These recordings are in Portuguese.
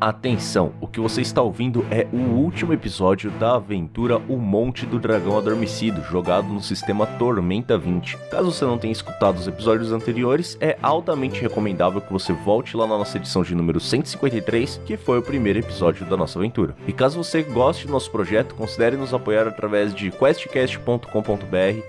Atenção, o que você está ouvindo é o último episódio da aventura O Monte do Dragão Adormecido, jogado no sistema Tormenta 20. Caso você não tenha escutado os episódios anteriores, é altamente recomendável que você volte lá na nossa edição de número 153, que foi o primeiro episódio da nossa aventura. E caso você goste do nosso projeto, considere nos apoiar através de questcast.com.br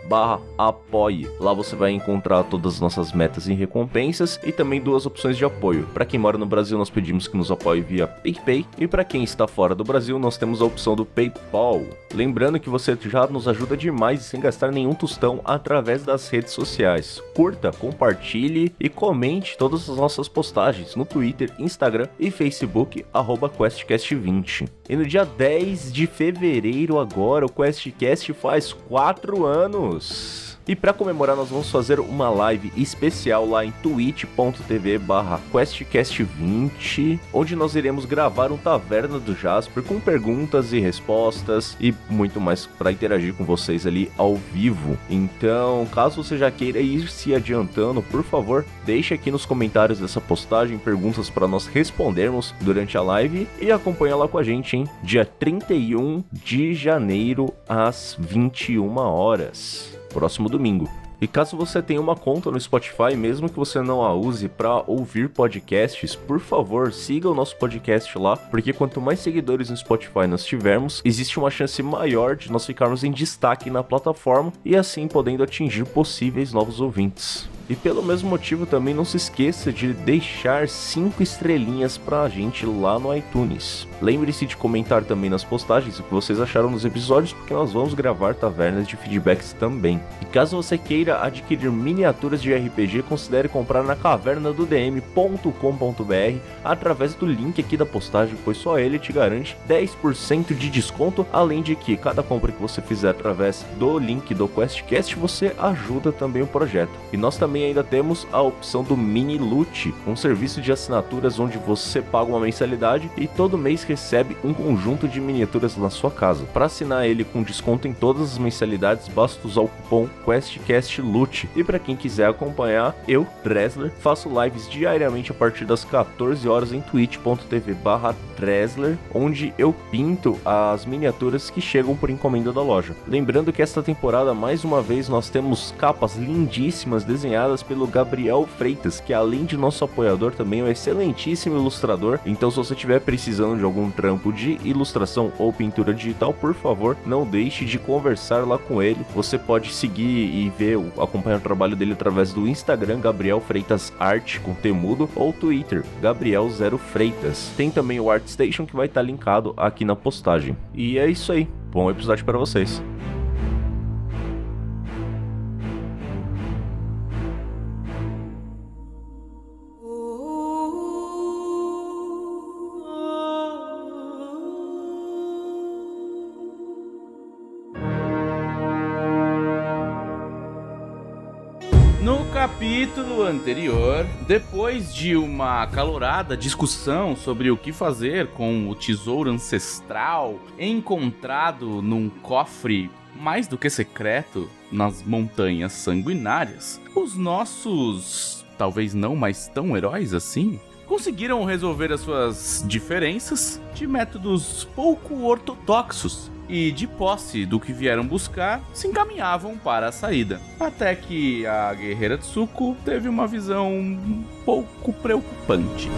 barra apoie. Lá você vai encontrar todas as nossas metas e recompensas e também duas opções de apoio. Para quem mora no Brasil, nós pedimos que nos apoie via PicPay e para quem está fora do Brasil, nós temos a opção do PayPal. Lembrando que você já nos ajuda demais sem gastar nenhum tostão através das redes sociais. Curta, compartilhe e comente todas as nossas postagens no Twitter, Instagram e Facebook QuestCast20. E no dia 10 de fevereiro agora, o QuestCast faz 4 anos. E para comemorar, nós vamos fazer uma live especial lá em twitch.tv barra questcast20, onde nós iremos gravar um Taverna do Jasper com perguntas e respostas e muito mais para interagir com vocês ali ao vivo. Então, caso você já queira ir se adiantando, por favor, deixe aqui nos comentários dessa postagem perguntas para nós respondermos durante a live e acompanha lá com a gente, hein? Dia 31 de janeiro às 21 horas próximo domingo. E caso você tenha uma conta no Spotify, mesmo que você não a use para ouvir podcasts, por favor, siga o nosso podcast lá, porque quanto mais seguidores no Spotify nós tivermos, existe uma chance maior de nós ficarmos em destaque na plataforma e assim podendo atingir possíveis novos ouvintes. E pelo mesmo motivo também não se esqueça de deixar 5 estrelinhas pra gente lá no iTunes. Lembre-se de comentar também nas postagens o que vocês acharam dos episódios, porque nós vamos gravar tavernas de feedbacks também. E caso você queira adquirir miniaturas de RPG, considere comprar na caverna do dm.com.br através do link aqui da postagem, pois só ele te garante 10% de desconto, além de que cada compra que você fizer através do link do QuestCast, você ajuda também o projeto. E nós também também ainda temos a opção do Mini Loot, um serviço de assinaturas onde você paga uma mensalidade e todo mês recebe um conjunto de miniaturas na sua casa. Para assinar ele com desconto em todas as mensalidades, basta usar o cupom QuestCastLoot. E para quem quiser acompanhar, eu, Dresler, faço lives diariamente a partir das 14 horas em twitch.tv Dresler, onde eu pinto as miniaturas que chegam por encomenda da loja. Lembrando que esta temporada, mais uma vez, nós temos capas lindíssimas desenhadas pelo Gabriel Freitas, que além de nosso apoiador, também é um excelentíssimo ilustrador. Então, se você estiver precisando de algum trampo de ilustração ou pintura digital, por favor, não deixe de conversar lá com ele. Você pode seguir e ver, acompanhar o trabalho dele através do Instagram Gabriel Freitas Arte com temudo ou Twitter Gabriel Zero Freitas. Tem também o ArtStation que vai estar linkado aqui na postagem. E é isso aí. Bom episódio para vocês. Capítulo anterior, depois de uma acalorada discussão sobre o que fazer com o tesouro ancestral encontrado num cofre mais do que secreto nas montanhas sanguinárias, os nossos, talvez não mais tão heróis assim, conseguiram resolver as suas diferenças de métodos pouco ortodoxos e, de posse do que vieram buscar, se encaminhavam para a saída. Até que a guerreira Tsuko teve uma visão um pouco preocupante.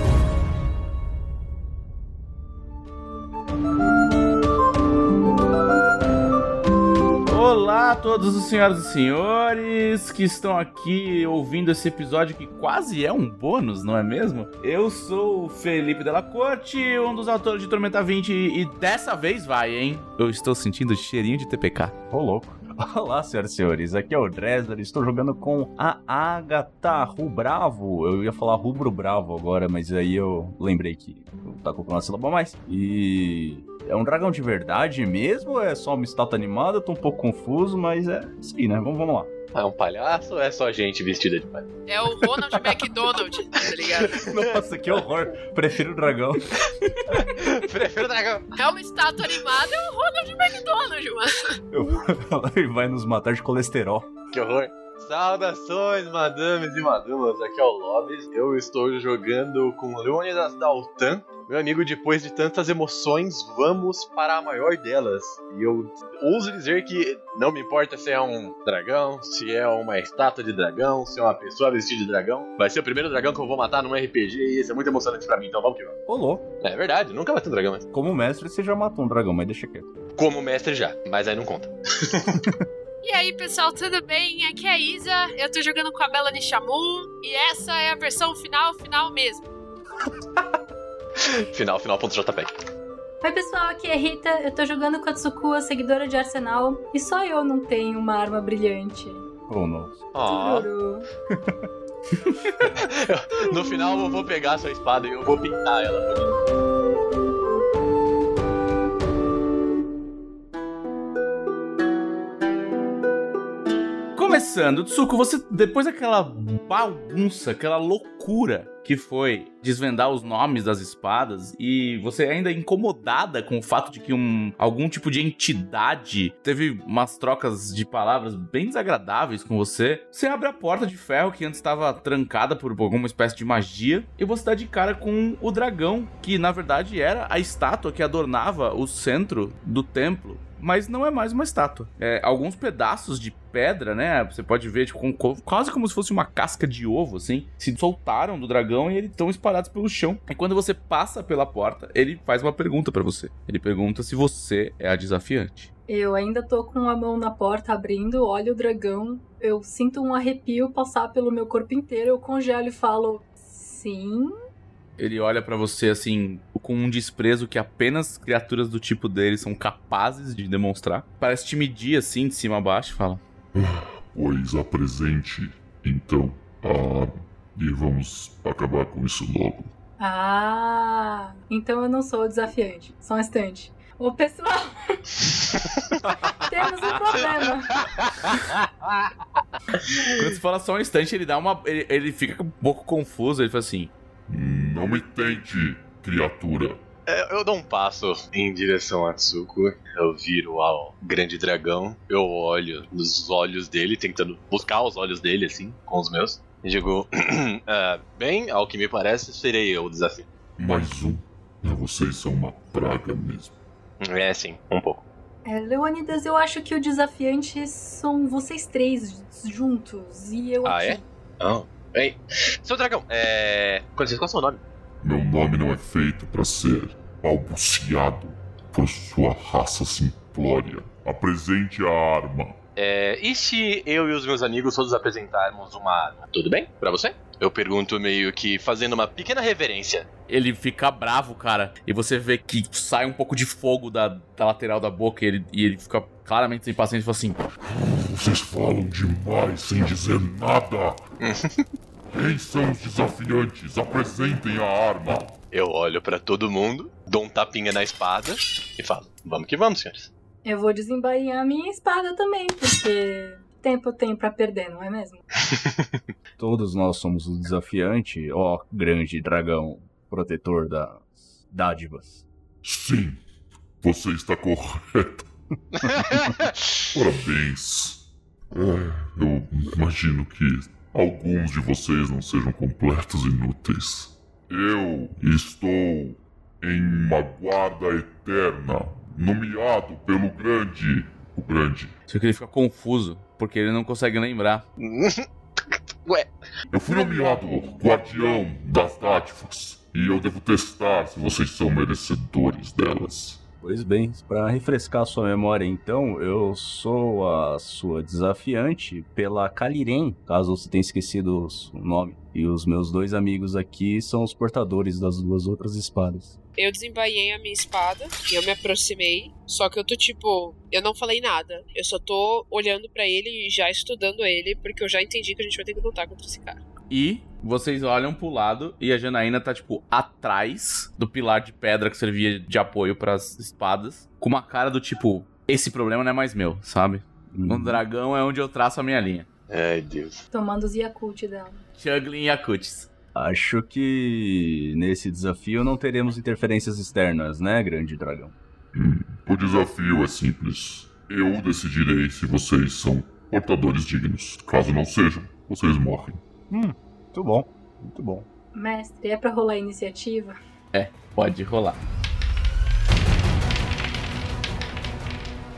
Olá a todos os senhoras e senhores que estão aqui ouvindo esse episódio que quase é um bônus, não é mesmo? Eu sou o Felipe Della Corte, um dos autores de Tormenta 20 e dessa vez vai, hein? Eu estou sentindo cheirinho de TPK. Ô, louco. Olá, senhoras e senhores, aqui é o Dresler, estou jogando com a Agatha Rubravo. Eu ia falar Rubro Bravo agora, mas aí eu lembrei que tá com uma sílaba a mais. E é um dragão de verdade mesmo? Ou é só uma estátua animada? Eu tô um pouco confuso, mas é sim, né? Vamos, vamos lá. É um palhaço ou é só gente vestida de palhaço? É o Ronald McDonald, tá ligado? Nossa, que horror. Prefiro o dragão. Prefiro o dragão. É uma estátua animada, é o Ronald McDonald, mano. Ele vai nos matar de colesterol. Que horror. Saudações, madames e madumas, aqui é o Lobes. Eu estou jogando com Leônidas Daltan, Meu amigo, depois de tantas emoções, vamos para a maior delas. E eu ouso dizer que não me importa se é um dragão, se é uma estátua de dragão, se é uma pessoa vestida de dragão. Vai ser o primeiro dragão que eu vou matar num RPG e isso é muito emocionante pra mim, então vamos que vamos. Rolou. É verdade, nunca matei um dragão antes. Como mestre, você já matou um dragão, mas deixa quieto. Como mestre já, mas aí não conta. E aí, pessoal, tudo bem? Aqui é a Isa, eu tô jogando com a Melanie Shamu e essa é a versão final, final mesmo. Final, final, ponto JPEG. Oi pessoal, aqui é Rita, eu tô jogando com a Tsukua, seguidora de Arsenal, e só eu não tenho uma arma brilhante. Oh, nossa. Tururu. no final eu vou pegar a sua espada e eu vou pintar ela. bonita. Começando, Tsuko, você, depois daquela bagunça, aquela loucura que foi desvendar os nomes das espadas e você ainda incomodada com o fato de que um, algum tipo de entidade teve umas trocas de palavras bem desagradáveis com você, você abre a porta de ferro que antes estava trancada por alguma espécie de magia e você dá de cara com o dragão, que na verdade era a estátua que adornava o centro do templo mas não é mais uma estátua. É, alguns pedaços de pedra, né? Você pode ver, tipo, com- com- quase como se fosse uma casca de ovo, assim, se soltaram do dragão e eles estão espalhados pelo chão. E quando você passa pela porta, ele faz uma pergunta pra você. Ele pergunta se você é a desafiante. Eu ainda tô com a mão na porta abrindo, olho o dragão, eu sinto um arrepio passar pelo meu corpo inteiro, eu congelo e falo: Sim. Ele olha pra você assim, com um desprezo que apenas criaturas do tipo dele são capazes de demonstrar. Parece te medir assim, de cima a baixo, e fala: Pois apresente, então, a arma. E vamos acabar com isso logo. Ah, então eu não sou o desafiante. Só um instante. Ô pessoal, temos um problema. Quando você fala só um instante, ele dá uma. Ele, ele fica um pouco confuso, ele fala assim. Não me tente, criatura. É, Eu dou um passo em direção a Tsuko. Eu viro ao grande dragão. Eu olho nos olhos dele, tentando buscar os olhos dele, assim, com os meus. E digo: "Ah, Bem, ao que me parece, serei eu o desafio. Mais um. Vocês são uma praga mesmo. É, sim, um pouco. É, Leonidas, eu acho que o desafiante são vocês três juntos e eu Ah, aqui. é? Não. Ei, seu dragão, é. Qual é o seu nome? Meu nome não é feito para ser balbuciado por sua raça simplória. Apresente a arma. É. E se eu e os meus amigos todos apresentarmos uma arma? Tudo bem? Pra você? Eu pergunto meio que fazendo uma pequena reverência. Ele fica bravo, cara. E você vê que sai um pouco de fogo da, da lateral da boca e ele, e ele fica claramente sem paciência e fala assim: Vocês falam demais sem dizer nada. Quem são os desafiantes? Apresentem a arma. Eu olho pra todo mundo, dou um tapinha na espada e falo: Vamos que vamos, senhores. Eu vou desembainhar a minha espada também, porque tempo eu tenho pra perder, não é mesmo? Todos nós somos o desafiante, ó grande dragão protetor das dádivas. Sim, você está correto. Parabéns. É, eu imagino que alguns de vocês não sejam completos inúteis. Eu estou em uma guarda eterna, nomeado pelo grande. O grande. Só que ele fica confuso, porque ele não consegue lembrar. Ué, Eu fui nomeado guardião das dádivas. E eu devo testar se vocês são merecedores delas. Pois bem, para refrescar sua memória então, eu sou a sua desafiante pela Kaliren, caso você tenha esquecido o nome. E os meus dois amigos aqui são os portadores das duas outras espadas. Eu desembainhei a minha espada e eu me aproximei. Só que eu tô tipo, eu não falei nada. Eu só tô olhando pra ele e já estudando ele, porque eu já entendi que a gente vai ter que lutar contra esse cara. E vocês olham pro lado e a Janaína tá, tipo, atrás do pilar de pedra que servia de apoio pras espadas, com uma cara do tipo: esse problema não é mais meu, sabe? Hum. O dragão é onde eu traço a minha linha. ai Deus. Tomando os Yakult dela. Chuglin e Yakutis. Acho que nesse desafio não teremos interferências externas, né, grande dragão? Hum, o desafio é simples. Eu decidirei se vocês são portadores dignos. Caso não sejam, vocês morrem. Muito bom, muito bom. Mestre, é pra rolar a iniciativa? Pode rolar.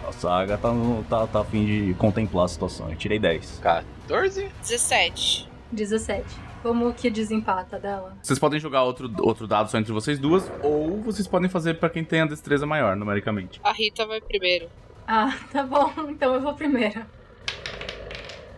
Nossa, a Aga tá, no- tá, tá a fim de contemplar a situação. Eu tirei 10. 14? 17. 17. Como que desempata dela? Vocês podem jogar outro, outro dado só entre vocês duas, ou vocês podem fazer pra quem tem a destreza maior, numericamente. A Rita vai primeiro. Ah, tá bom. Então eu vou primeiro.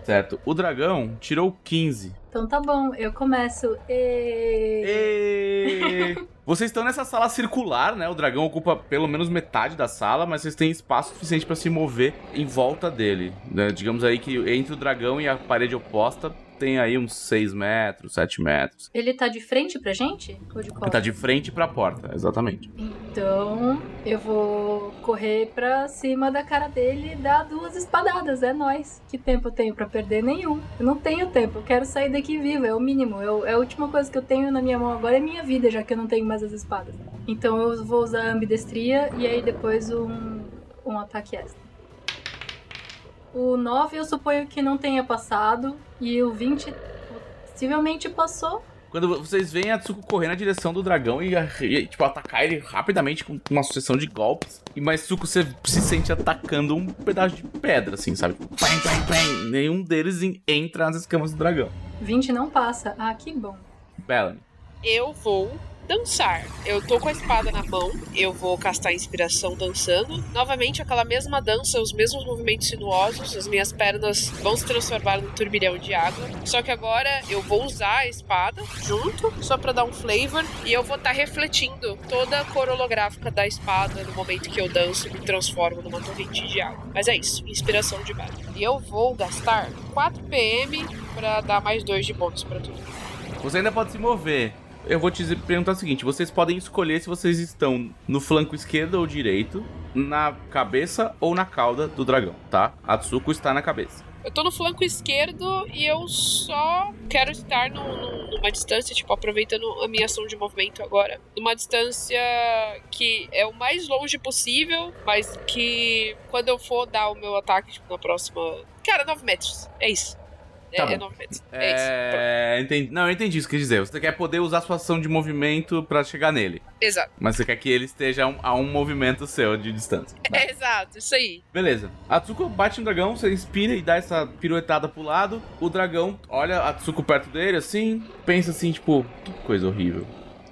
Certo. O dragão tirou 15. Então tá bom, eu começo. E... E... Vocês estão nessa sala circular, né? O dragão ocupa pelo menos metade da sala, mas vocês têm espaço suficiente pra se mover em volta dele. né? Digamos aí que entre o dragão e a parede oposta tem aí uns 6 metros, 7 metros. Ele tá de frente pra gente? Ou de Ele costas? tá de frente pra porta, exatamente. Então eu vou correr pra cima da cara dele e dar duas espadadas. É nóis. Que tempo eu tenho pra perder? Nenhum. Eu não tenho tempo. Eu quero sair daqui viva. É o mínimo. Eu- é a última coisa que eu tenho na minha mão agora é minha vida, já que eu não tenho mais as espadas. Então eu vou usar a ambidestria e aí depois um, um ataque extra. O 9 eu suponho que não tenha passado. E o 20 possivelmente passou. Quando vocês veem a Tsuko correr na direção do dragão e, e, tipo, atacar ele rapidamente com uma sucessão de golpes. E mais Tsuko você se sente atacando um pedaço de pedra, assim, sabe? Pem, pem, pem. Nenhum deles en- entra nas escamas do dragão. 20 não passa. Ah, que bom. Bellamy. Eu vou dançar. Eu tô com a espada na mão, eu vou castar inspiração dançando. Novamente, aquela mesma dança, os mesmos movimentos sinuosos, as minhas pernas vão se transformar num turbilhão de água. Só que agora eu vou usar a espada junto, só pra dar um flavor, e eu vou estar refletindo toda a cor holográfica da espada no momento que eu danço e me transformo numa torrente de água. Mas é isso, inspiração de barra. E eu vou gastar 4 PM pra dar mais 2 de bônus pra tudo. Você ainda pode se mover. Eu vou te perguntar o seguinte: vocês podem escolher se vocês estão no flanco esquerdo ou direito, na cabeça ou na cauda do dragão, tá? A Tsuko está na cabeça. Eu tô no flanco esquerdo e eu só quero estar no- no- numa distância, tipo, aproveitando a minha ação de movimento agora. Numa distância que é o mais longe possível, mas que quando eu for dar o meu ataque, tipo, na próxima. Cara, 9 metros. É isso. É, Tá bom. é 9 metros. É, isso. É. Entendi. Não, eu entendi isso que quer dizer. Você quer poder usar sua ação de movimento pra chegar nele. Exato. Mas você quer que ele esteja a um, a um movimento seu de distância. Tá. É, exato, isso aí. Beleza. A Tsuko bate no dragão, você inspira e dá essa piruetada pro lado. O dragão olha a Tsuko perto dele, assim, pensa assim, tipo, que coisa horrível.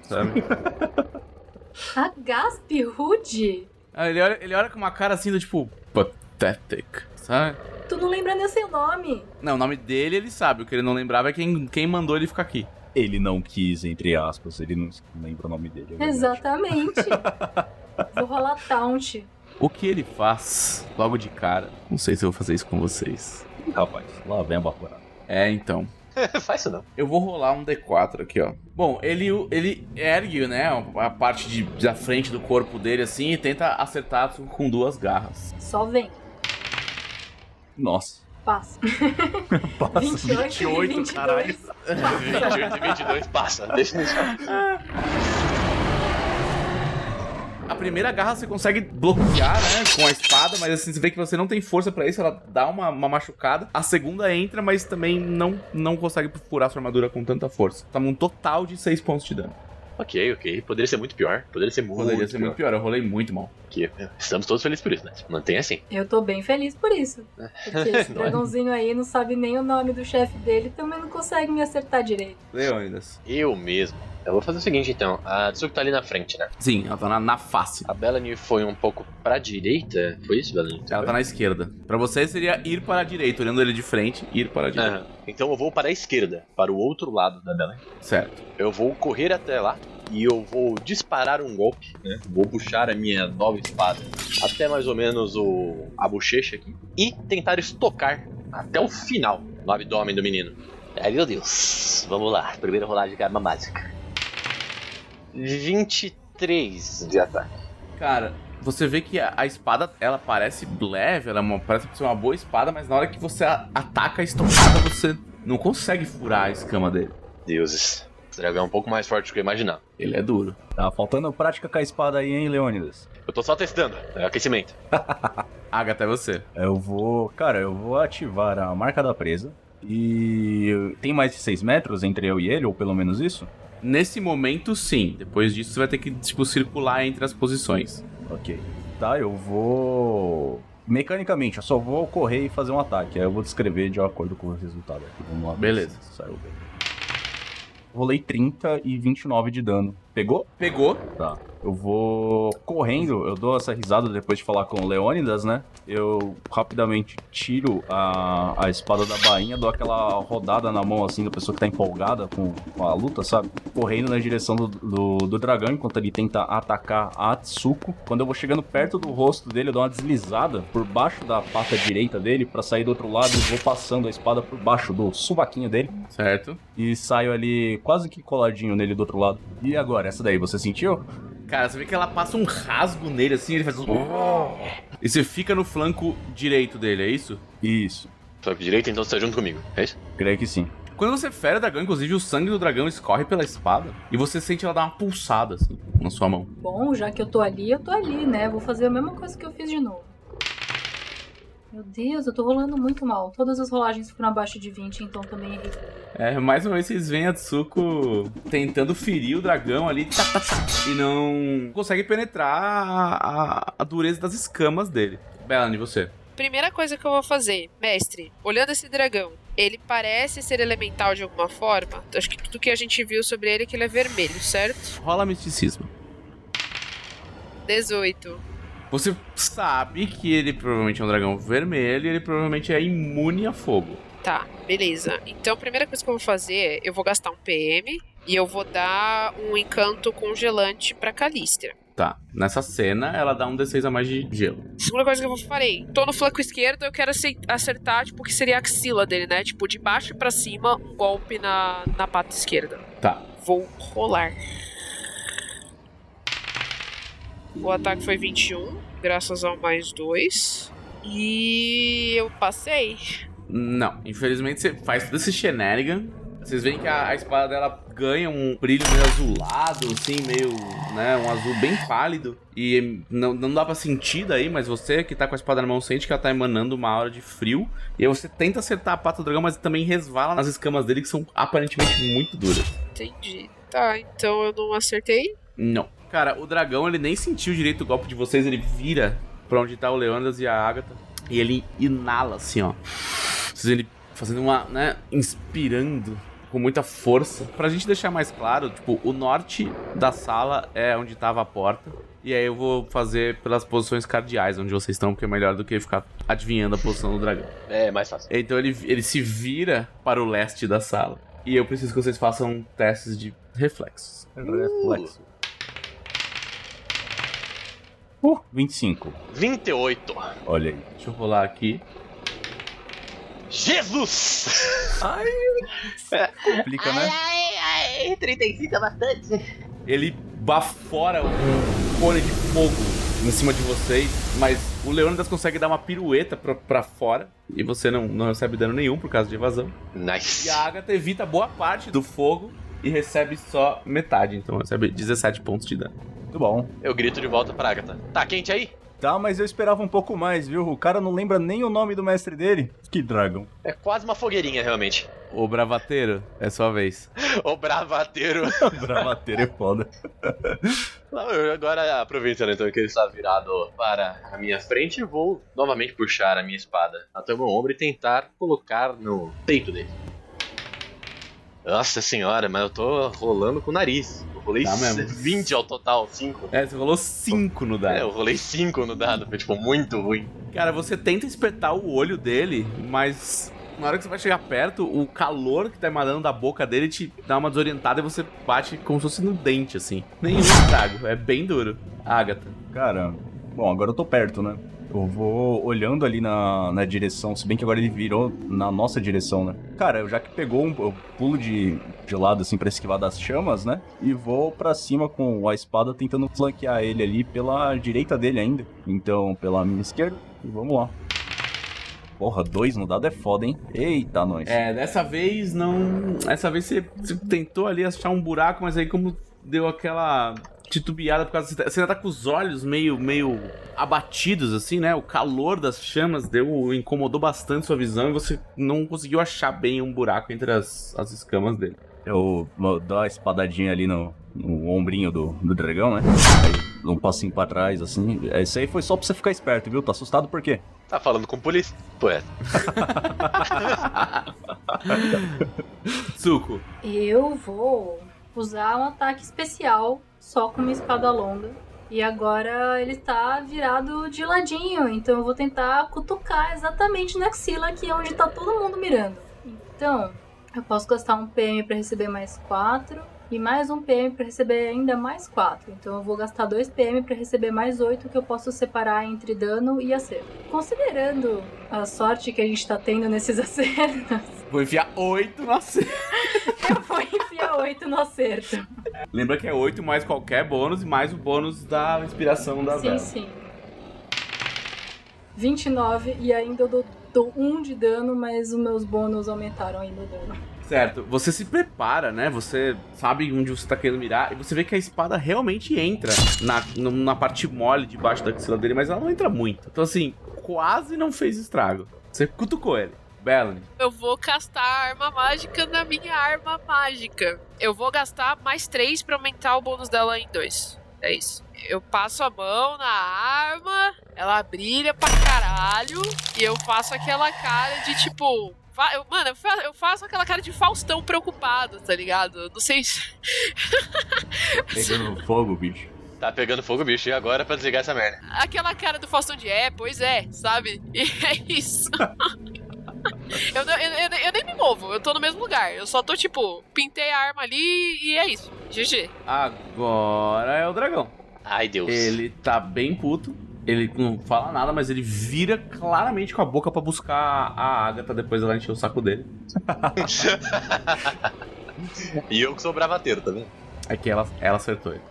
Sabe? A Gasp Rude? Aí ele, olha, ele olha com uma cara assim do tipo, pathetic, sabe? Tu não lembra nem seu nome. Não, o nome dele ele sabe, o que ele não lembrava é quem, quem mandou ele ficar aqui. Ele não quis, entre aspas, ele não lembra o nome dele. é. Exatamente. Vou rolar taunt. O que ele faz logo de cara? Não sei se eu vou fazer isso com vocês. Ih, Rapaz, lá vem a baforada. É, então. Faz isso não. Eu vou rolar um D4 aqui, ó. Bom, ele, ele ergue, né, a parte de, da frente do corpo dele assim e tenta acertar com duas garras. Só vem. Nossa. Passa. Passa 28, 28, 22. caralho. 28 e 22 passa. Definitivamente. A primeira garra você consegue bloquear, né, com a espada, mas assim, você vê que você não tem força pra isso, ela dá uma, uma machucada. A segunda entra, mas também não, não consegue furar sua armadura com tanta força. Toma um total de 6 pontos de dano. ok, ok. Poderia ser muito pior. Poderia ser muito Poderia ser pior. muito pior, eu rolei muito mal. Aqui, Estamos todos felizes por isso, né? Mantém assim. Eu tô bem feliz por isso. Porque esse dragãozinho aí não sabe nem o nome do chefe dele também não consegue me acertar direito. Leônidas. Eu mesmo. Eu vou fazer o seguinte então. A Tsuko tá ali na frente, né? Sim, ela tá na, na face. A Bellany foi um pouco pra direita. Foi isso, Bellany? Ela tá na esquerda. Pra você seria ir para a direita, olhando ele de frente, ir para a direita. Aham. Então eu vou para a esquerda, para o outro lado da Bellany. Certo. Eu vou correr até lá e eu vou disparar um golpe, né? Vou puxar a minha nova espada até mais ou menos o a bochecha aqui e tentar estocar até o final no abdômen do menino. Ai meu Deus. Vamos lá, primeira rolagem de arma mágica. 23 de ataque. Cara, você vê que a, a espada, ela parece leve, ela é uma- parece ser uma boa espada, mas na hora que você a- ataca a estocada, você não consegue furar a escama dele. Deuses. Esse dragão é um pouco mais forte do que eu imaginava. Ele é duro. Tá faltando prática com a espada aí, hein, Leônidas? Eu tô só testando, é aquecimento. Agatha, é você. Eu vou. Cara, eu vou ativar a marca da presa. E. Tem mais de 6 metros entre eu e ele, ou pelo menos isso? Nesse momento, sim. Depois disso, você vai ter que, tipo, circular entre as posições. Ok. Tá, eu vou. Mecanicamente, eu só vou correr e fazer um ataque. Aí eu vou descrever de acordo com o resultado aqui. Vamos lá. Beleza. Saiu bem. Rolei 30 e 29 de dano. Pegou? Pegou. Tá. Eu vou correndo, eu dou essa risada depois de falar com o Leônidas, né? Eu rapidamente tiro a, a espada da bainha, dou aquela rodada na mão assim da pessoa que tá empolgada com, com a luta, sabe? Correndo na direção do, do, do dragão enquanto ele tenta atacar a Tsuko. Quando eu vou chegando perto do rosto dele, eu dou uma deslizada por baixo da pata direita dele pra sair do outro lado e vou passando a espada por baixo do subaquinho dele Certo. e saio ali quase que coladinho nele do outro lado. E agora, essa daí você sentiu? Cara, você vê que ela passa um rasgo nele assim, ele faz um. E você fica no flanco direito dele, é isso? Isso. Flanco direito, então você tá junto comigo, é isso? Creio que sim. Quando você fere o dragão, inclusive, o sangue do dragão escorre pela espada e você sente ela dar uma pulsada assim na sua mão. Bom, já que eu tô ali, eu tô ali, né? Vou fazer a mesma coisa que eu fiz de novo. Meu Deus, eu tô rolando muito mal. Todas as rolagens foram abaixo de 20, então também errei. É, mais uma vez vocês veem a Tsuko tentando ferir o dragão ali tá, tá, tá, e não consegue penetrar a, a- a dureza das escamas dele. Belani, você. Primeira coisa que eu vou fazer, mestre, olhando esse dragão, ele parece ser elemental de alguma forma? Acho que tudo que a gente viu sobre ele é que ele é vermelho, certo? Rola misticismo. 18. Você sabe que ele provavelmente é um dragão vermelho e ele provavelmente é imune a fogo. Tá, beleza. Então a primeira coisa que eu vou fazer é, eu vou gastar um PM e eu vou dar um encanto congelante pra Calístra. Tá. Nessa cena, ela dá um D6 a mais de gelo. Segunda coisa que eu farei, tô no flanco esquerdo, eu quero acertar, tipo, que seria a axila dele, né? Tipo, de baixo pra cima, um golpe na, na pata esquerda. Tá. Vou rolar. O ataque foi 21, graças ao mais 2. E eu passei. Não, infelizmente você faz todo esse shenanigan. Vocês veem que a, a espada dela ganha um brilho meio azulado, assim, meio, né, um azul bem pálido. E não, não dá pra sentir daí, mas você que tá com a espada na mão sente que ela tá emanando uma aura de frio. E aí você tenta acertar a pata do dragão, mas também resvala nas escamas dele, que são aparentemente muito duras. Entendi. Tá, então eu não acertei. Não. Cara, o dragão, ele nem sentiu direito o golpe de vocês, ele vira pra onde tá o Leônidas e a Agatha. E ele inala, assim, ó. Vocês ele fazendo uma, né, inspirando com muita força. Pra gente deixar mais claro, tipo, o norte da sala é onde tava a porta. E aí eu vou fazer pelas posições cardeais onde vocês estão, porque é melhor do que ficar adivinhando a posição do dragão. É, mais fácil. Então ele, ele se vira para o leste da sala. E eu preciso que vocês façam testes de reflexos. Reflexo. Uh, 25. 28. Olha aí. Deixa eu rolar aqui. Jesus! Complica, né? ai, ai, 35 é bastante. Ele bafora um cone de fogo em cima de vocês, mas o Leônidas consegue dar uma pirueta pra, pra fora e você não, não recebe dano nenhum por causa de evasão. Nice. E a Agatha evita boa parte do fogo e recebe só metade, então recebe 17 pontos de dano. Muito bom. Eu grito de volta pra Agatha. Tá quente aí? Tá, mas eu esperava um pouco mais, viu? O cara não lembra nem o nome do mestre dele. Que dragão. É quase uma fogueirinha, realmente. Ô Bravateiro, é sua vez. Ô bravateiro. Bravateiro é foda. Não, eu agora, aproveitando então que ele está virado para a minha frente, vou novamente puxar a minha espada até o meu ombro e tentar colocar no peito dele. Nossa senhora, mas eu tô rolando com o nariz. Rolei Tá mesmo. 20 ao total, 5. É, você rolou 5 no dado. É, eu rolei 5 no dado, foi tipo muito ruim. Cara, você tenta espetar o olho dele, mas na hora que você vai chegar perto, o calor que tá emanando da boca dele te dá uma desorientada e você bate como se fosse no dente, assim. Nenhum estrago, é bem duro. Agatha. Cara, bom, agora eu tô perto, né? Eu vou olhando ali na, na direção, se bem que agora ele virou na nossa direção, né? Cara, já que pegou um eu pulo de, de lado assim pra esquivar das chamas, né? E vou pra cima com a espada tentando flanquear ele ali pela direita dele ainda. Então, pela minha esquerda. E vamos lá. Porra, dois no dado é foda, hein? Eita, nós. É, dessa vez não. Dessa vez você, você tentou ali achar um buraco, mas aí como deu aquela titubeada por causa. Você ainda tá com os olhos meio, meio abatidos, assim, né? O calor das chamas deu. incomodou bastante sua visão e você não conseguiu achar bem um buraco entre as, as escamas dele. Eu vou dar uma espadadinha ali no, no ombrinho do, do dragão, né? Aí um passinho pra trás, assim. Isso aí foi só pra você ficar esperto, viu? Tá assustado por quê? Tá falando com polícia? Poeta. Suco. Eu vou usar um ataque especial só com uma espada longa. E agora ele tá virado de ladinho, então eu vou tentar cutucar exatamente na axila, que é onde tá todo mundo mirando. Então, eu posso gastar um PM pra receber mais 4 e mais um PM pra receber ainda mais 4. Então eu vou gastar 2 PM pra receber mais 8 que eu posso separar entre dano e acerto. Considerando a sorte que a gente tá tendo nesses acertos, Vou enfiar 8 no acerto. eu vou enfiar 8 no acerto. Lembra que é 8 mais qualquer bônus e mais o bônus da inspiração da Sim, vela. sim. 29 e ainda eu dou, dou 1 de dano, mas os meus bônus aumentaram ainda o dano. Certo, você se prepara, né? Você sabe onde você tá querendo mirar e você vê que a espada realmente entra na, na parte mole debaixo da axila dele, mas ela não entra muito. Então, assim, quase não fez estrago. Você cutucou ele. Eu vou castar arma mágica na minha arma mágica. Eu vou gastar mais 3 pra aumentar o bônus dela em 2. É isso. Eu passo a mão na arma, ela brilha pra caralho, e eu faço aquela cara de tipo. eu- mano, eu faço aquela cara de Faustão preocupado, tá ligado? Não sei se. Pegando fogo, bicho. Tá pegando fogo, bicho. E agora pra desligar essa merda? Aquela cara do Faustão de é, pois é, sabe? E é isso. eu, eu- eu- eu nem me movo, eu tô no mesmo lugar. Eu só tô tipo, pintei a arma ali e é isso. GG. Agora é o dragão. Ai, Deus. Ele tá bem puto. Ele não fala nada, mas ele vira claramente com a boca pra buscar a Agatha. Depois ela encher o saco dele. e eu que sou bravateiro, tá vendo? Aqui ela, ela acertou ele.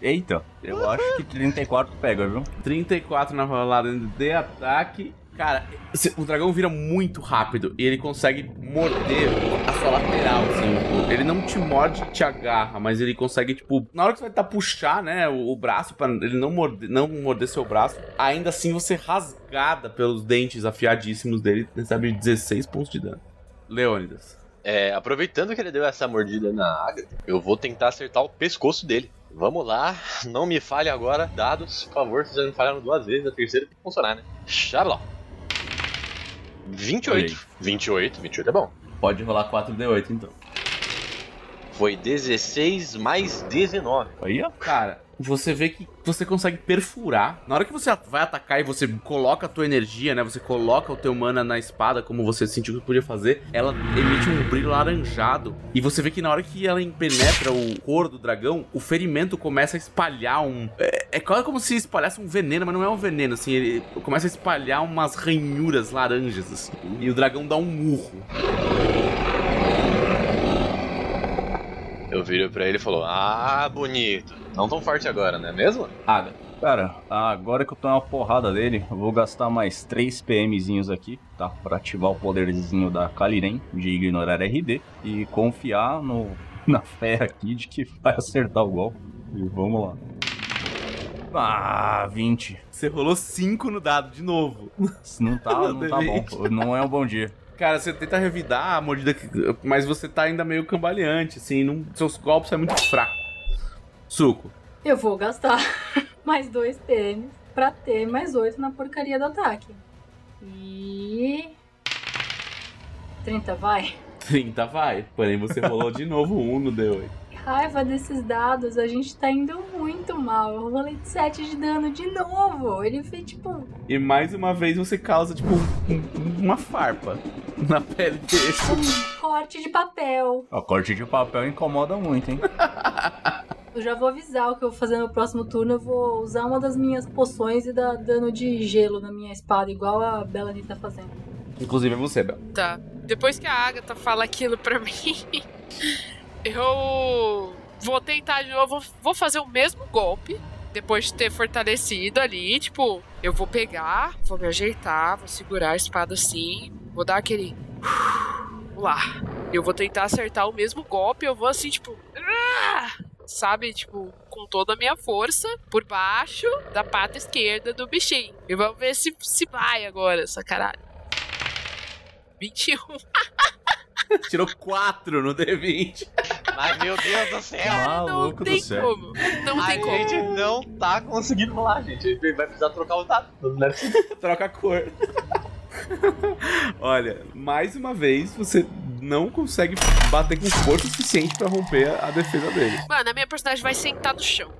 Eita, eu acho que 34 pega, viu? 34 na rolada de ataque. Cara, se- o dragão vira muito rápido e ele consegue morder a sua lateral, assim. tipo, Ele não te morde te agarra, mas ele consegue, tipo, na hora que você vai tentar puxar, né, o, o braço pra ele não morder, não morder seu braço, ainda assim você rasgada pelos dentes afiadíssimos dele, recebe 16 pontos de dano. Leônidas. É, aproveitando que ele deu essa mordida na Agatha, eu vou tentar acertar o pescoço dele. Vamos lá, não me falhe agora, dados, por favor, vocês já me falharam duas vezes, a terceira tem que funcionar, né? Xabló. 28. Olhei. 28, 28 é bom. Pode rolar 4d8 então. Foi 16 mais 19. Aí, ó. Cara, você vê que você consegue perfurar. Na hora que você vai atacar e você coloca a tua energia, né? Você coloca o teu mana na espada, como você sentiu que podia fazer, ela emite um brilho laranjado. E você vê que na hora que ela penetra o couro do dragão, o ferimento começa a espalhar um. É, é quase como se espalhasse um veneno, mas não é um veneno, assim. Ele começa a espalhar umas ranhuras laranjas, assim. E o dragão dá um murro. Eu viro pra ele e falou: Ah, bonito. Não tão forte agora, não é mesmo? Aga. Cara, agora que eu tô na porrada dele, eu vou gastar mais 3 PMzinhos aqui, tá? Pra ativar o poderzinho da Kaliren de ignorar RD e confiar no, na fé aqui de que vai acertar o golpe. E vamos lá. Ah, 20. Você rolou 5 no dado de novo. Não tá, não tá bom. Não é um bom dia. Cara, você tenta revidar a mordida, que- mas você tá ainda meio cambaleante, assim, não- seus golpes são muito fracos. Suco. Eu vou gastar mais 2 PM pra ter mais 8 na porcaria do ataque. E. 30 vai. 30 vai. Porém, você rolou de novo um no D8. Raiva desses dados, a gente tá indo muito mal. Eu rolei 7 de dano de novo. Ele fez tipo. E mais uma vez você causa, tipo, um- uma farpa na pele dele. um corte de papel. O corte de papel incomoda muito, hein? Eu já vou avisar o que eu vou fazer no próximo turno. Eu vou usar uma das minhas poções e dar dano de gelo na minha espada, igual a Bellany tá fazendo. Inclusive é você, Bel. Tá. Depois que a Agatha fala aquilo pra mim, eu vou tentar de novo. Vou fazer o mesmo golpe. Depois de ter fortalecido ali, tipo, eu vou pegar, vou me ajeitar, vou segurar a espada assim, vou dar aquele. Lá. Eu vou tentar acertar o mesmo golpe, eu vou assim, tipo. Sabe, tipo, com toda a minha força, por baixo da pata esquerda do bichinho. E vamos ver se, se vai agora, essa caralho. 21. Tirou 4 no D20. Mas, meu Deus do céu! Não tem do céu. como. Não A tem como. gente não tá conseguindo rolar, gente. A vai precisar trocar o dado. Não é. Troca a cor. Olha, mais uma vez você não consegue bater com força suficiente pra romper a, a defesa dele. Mano, a minha personagem vai sentar no chão.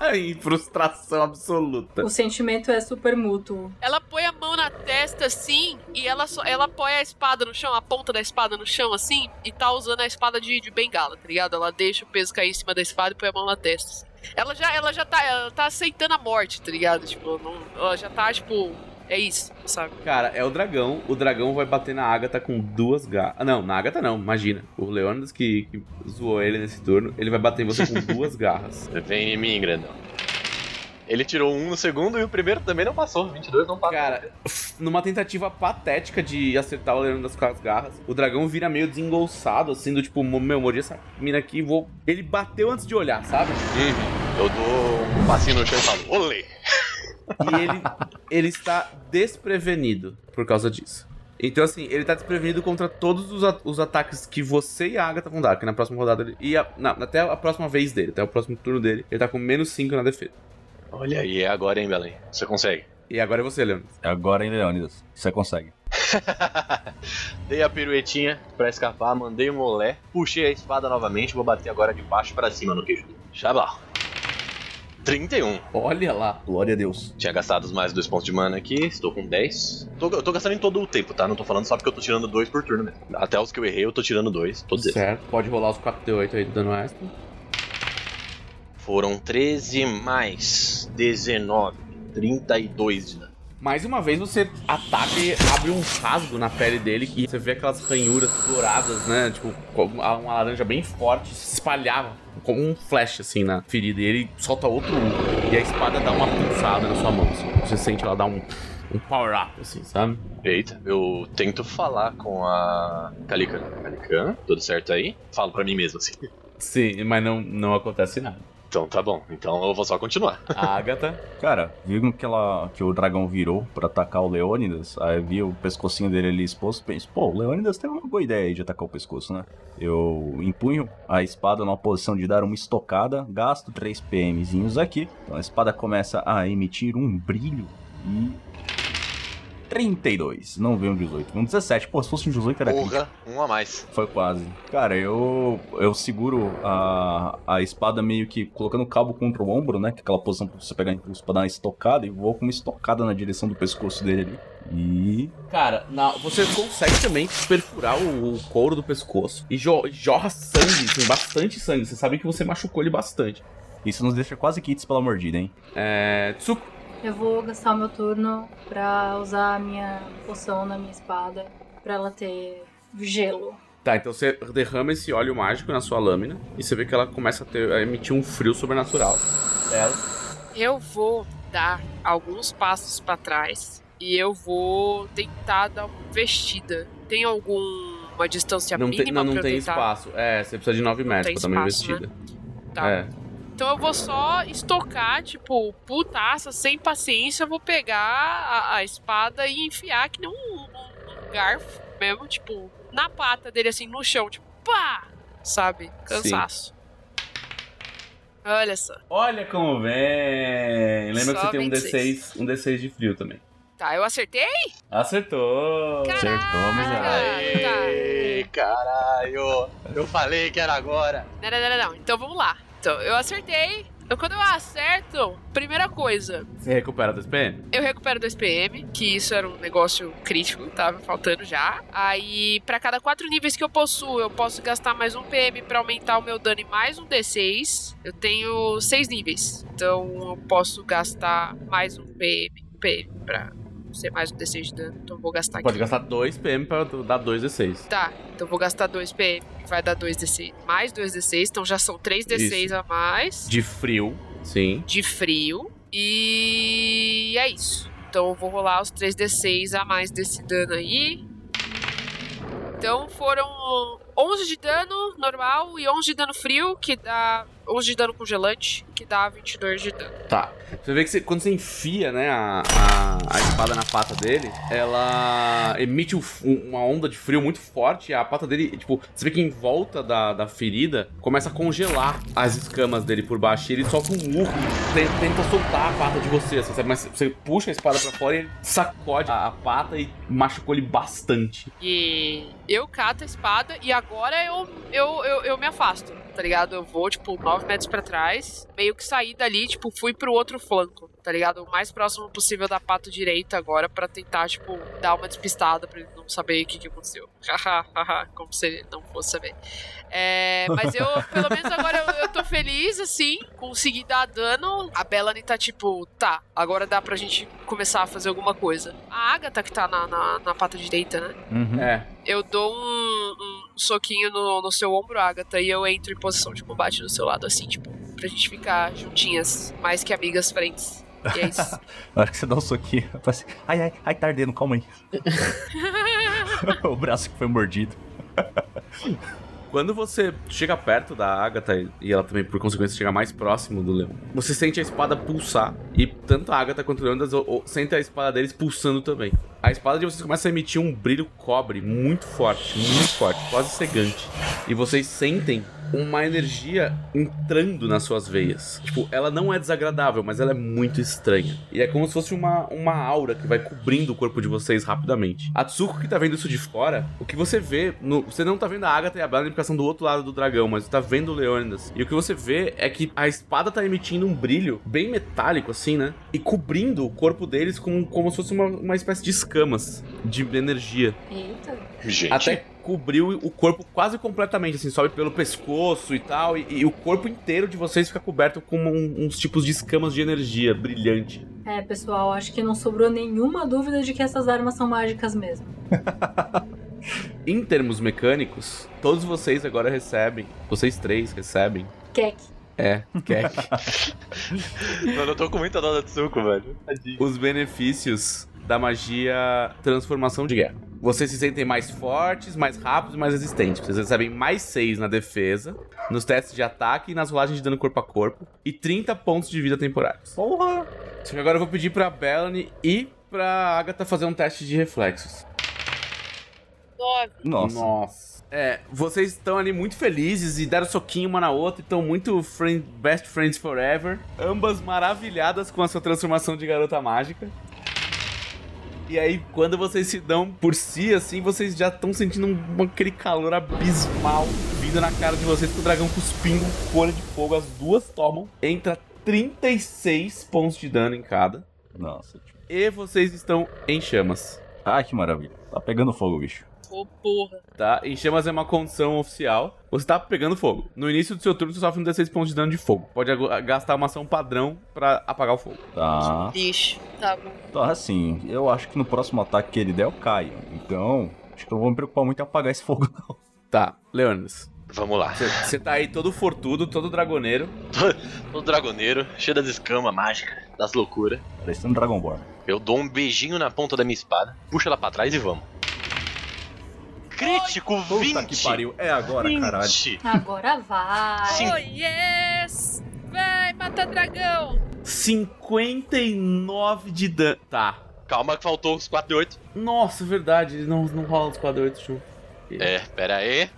tá em frustração absoluta. O sentimento é super mútuo. ela põe a mão na testa assim e ela, só, ela põe a espada no chão, a ponta da espada no chão assim, e tá usando a espada de, de bengala, tá ligado? Ela deixa o peso cair em cima da espada e põe a mão na testa. assim. Ela já, ela já tá, ela tá aceitando a morte, tá ligado? Tipo, não- ela já tá, tipo, é isso, sabe? Cara, é o dragão. O dragão vai bater na Agatha com duas garras. Ah, não, na Agatha não, imagina. O Leônidas que, que zoou ele nesse turno, ele vai bater em você com duas garras. Vem em mim, grandão. Ele tirou um no segundo e o primeiro também não passou. 22 não passou. Cara, numa tentativa patética de acertar o Leônidas com as garras, o dragão vira meio desengolçado, assim, do tipo, meu, mordi essa mina aqui, vou. Ele bateu antes de olhar, sabe? Uhum. Eu dou um passinho no chão e falo, olê! E ele, ele está desprevenido por causa disso. Então, assim, ele tá desprevenido contra todos os, a- os ataques que você e a Agatha vão dar, que na próxima rodada ele. E a- não, até a próxima vez dele, até o próximo turno dele, ele tá com menos 5 na defesa. Olha aí, é agora, hein, Belém? Você consegue. E agora é você, Leandro. Agora, hein, Leônidas? Você consegue. Dei a piruetinha pra escapar, mandei um olé, puxei a espada novamente, vou bater agora de baixo pra cima no queijo dele. Xablau. 31. Olha lá. Glória a Deus. Tinha gastado os mais dois pontos de mana aqui, estou com 10. Tô, eu tô gastando em todo o tempo, tá? Não tô falando só porque eu tô tirando dois por turno mesmo. Até os que eu errei, eu tô tirando dois, todos eles. Certo. Pode rolar os 4D8 aí do dano extra. Foram 13 mais 19. 32 de dano. Mais uma vez você ataca e abre um rasgo na pele dele e você vê aquelas ranhuras douradas, né? Tipo, uma laranja bem forte se espalhava como um flash assim na ferida. E ele solta outro um. E a espada dá uma pulsada na sua mão. assim. Você sente ela dar um, um power up, assim, sabe? Eita, eu tento falar com a Calican. Calican, tudo certo aí? Falo pra mim mesmo assim. Sim, mas não, não acontece nada. Então tá bom, então eu vou só continuar. A Agatha. Cara, viu que, ela, que o dragão virou pra atacar o Leônidas? Aí viu o pescocinho dele ali exposto. Pensa, pô, o Leônidas teve uma boa ideia aí de atacar o pescoço, né? Eu empunho a espada numa posição de dar uma estocada, gasto 3 PMzinhos aqui. Então a espada começa a emitir um brilho e. 32. Não veio um 18, veio um 17. Pô, se fosse um 18 era. Porra, um a mais. Foi quase. Cara, eu eu seguro a, a espada meio que colocando o cabo contra o ombro, né? Que é aquela posição pra você pegar impulso pra dar uma estocada. E vou com uma estocada na direção do pescoço dele ali. E. Cara, na- você consegue também perfurar o, o couro do pescoço e jo- jorra sangue, tem bastante sangue. Você sabe que você machucou ele bastante. Isso nos deixa quase kits pela mordida, hein? É. Tsuko. Eu vou gastar o meu turno pra usar a minha poção na minha espada pra ela ter gelo. Tá, então você derrama esse óleo mágico na sua lâmina e você vê que ela começa a, ter- a emitir um frio sobrenatural. Ela. Eu vou dar alguns passos pra trás e eu vou tentar dar uma investida. Tem alguma distância Não tem, mínima não, não pra eu tem tentar? espaço. É, você precisa de 9 metros tem pra dar uma espaço, investida. Tá. É. Então eu vou só estocar, tipo, putaça, sem paciência, eu vou pegar a, a espada e enfiar que nem um, um- um garfo mesmo, tipo, na pata dele, assim, no chão, tipo, pá! Sabe? Cansaço. Olha só. Olha como vem! Lembra que Só você tem um 26. D6, um D6 de frio também. Tá, eu acertei? Acertou! Acertou, miserável. Aê, caralho! Eu falei que era agora. Não, não, não, não, não. Então vamos lá. Então, eu acertei. Então, quando eu acerto, primeira coisa, Você recupera 2 PM? eu recupero 2 PM, que isso era um negócio crítico, tava faltando já. Aí, pra cada 4 níveis que eu possuo, eu posso gastar mais um PM pra aumentar o meu dano e mais um D6. Eu tenho 6 níveis, então eu posso gastar mais um PM, um PM pra ser mais um D6 de dano. Então vou gastar Pode aqui. gastar 2 PM pra dar 2 D6. Tá, então vou gastar 2 PM, que vai dar 2 D6, mais 2 D6, então já são 3 D6 a mais De frio, sim. de frio. E é isso. Então eu vou rolar os 3d6 a mais desse dano aí. Então foram 11 de dano normal e 11 de dano frio, que dá 11 de dano congelante, que dá 22 de dano. Tá. Você vê que você- quando você enfia, né, a, a, a espada na pata dele, ela emite um- um- uma onda de frio muito forte. E a pata dele, tipo, você vê que em volta da, da ferida começa a congelar as escamas dele por baixo. E ele solta um urro e te- tenta soltar a pata de você, assim, sabe? Mas você puxa a espada pra fora e ele sacode a, a pata e machucou ele bastante. E eu cato a espada e agora eu, eu, eu, eu me afasto, tá ligado? Eu vou, tipo, 9 metros pra trás, meio que saí dali, tipo, fui pro outro flanco, tá ligado? O mais próximo possível da pata direita agora pra tentar, tipo, dar uma despistada pra ele não saber o que, que aconteceu. Hahaha, Como se ele não fosse saber. É, mas eu, pelo menos agora eu, eu tô feliz, assim, consegui dar dano. A Bellany tá tipo, tá, agora dá pra gente começar a fazer alguma coisa. A Agatha que tá na, na, na pata direita, né? Uhum. É. Eu dou um, um soquinho no, no seu ombro, Agatha, e eu entro em posição de combate do seu lado, assim, tipo, pra gente ficar juntinhas, mais que amigas frentes. E é isso. Na hora que você dá um soquinho, eu assim, ai, ai, ai, tá ardendo, calma aí. o braço que foi mordido. Quando você chega perto da Agatha e ela também, por consequência, chega mais próximo do leão, você sente a espada pulsar. E tanto a Agatha quanto o Leônidas o- o- sente a espada deles pulsando também. A espada de vocês começa a emitir um brilho cobre muito forte, muito forte, quase cegante. E vocês sentem uma energia entrando nas suas veias. Tipo, ela não é desagradável, mas ela é muito estranha. E é como se fosse uma, uma aura que vai cobrindo o corpo de vocês rapidamente. A Tsuko que tá vendo isso de fora, o que você vê, no- você não tá vendo a Agatha e a Bella porque elas são do outro lado do dragão, mas você tá vendo o Leônidas. E o que você vê é que a espada tá emitindo um brilho bem metálico, assim, né? E cobrindo o corpo deles como, como se fosse uma, uma espécie de escamas de energia. Eita. Gente. Até cobriu o corpo quase completamente, assim, sobe pelo pescoço e tal, e, e o corpo inteiro de vocês fica coberto com um- uns tipos de escamas de energia brilhante. É, pessoal, acho que não sobrou nenhuma dúvida de que essas armas são mágicas mesmo. Em termos mecânicos, todos vocês agora recebem, vocês três recebem, Kek. é, Kek, Mano, eu tô com muita dó da Tsuko, velho. Tadinho. os benefícios da magia transformação de guerra. Vocês se sentem mais fortes, mais rápidos e mais resistentes. Vocês recebem mais 6 na defesa, nos testes de ataque e nas rolagens de dano corpo a corpo, e 30 pontos de vida temporários. Porra! Só que agora eu vou pedir pra Bellany e pra Agatha fazer um teste de reflexos. 9. Nossa. Nossa. É, vocês estão ali muito felizes e deram soquinho uma na outra e estão muito friend, best friends forever. Ambas maravilhadas com a sua transformação de garota mágica. E aí, quando vocês se dão por si, assim, vocês já estão sentindo um- aquele calor abismal vindo na cara de vocês com o dragão cuspindo folha de fogo. As duas tomam. Entra 36 pontos de dano em cada. Nossa. E vocês estão em chamas. Ai, que maravilha. Tá pegando fogo, bicho. Ô, porra. Tá? Em chamas é uma condição oficial. Você tá pegando fogo. No início do seu turno, você sofre um 16 pontos de dano de fogo. Pode gastar uma ação padrão pra apagar o fogo. Tá. Lixo. Tá bom. Tá, assim, eu acho que no próximo ataque que ele der, eu caio. Então, acho que eu não vou me preocupar muito em apagar esse fogo, não. Tá, Leônidas. Vamos lá. Você tá aí todo fortudo, todo dragoneiro. Todo dragoneiro, cheio das escamas mágicas, das loucuras. Parecendo um Dragonborn. Eu dou um beijinho na ponta da minha espada, puxo ela pra trás e vamos. Crítico 20! Puta que pariu. É agora, 20. caralho. Agora vai. Sim. Oh, yes! Vai, mata dragão! 59 de dano. Tá. Calma que faltou os 4 de 8. Nossa, é verdade. Não, não rola os 4 8 show. É, pera aí.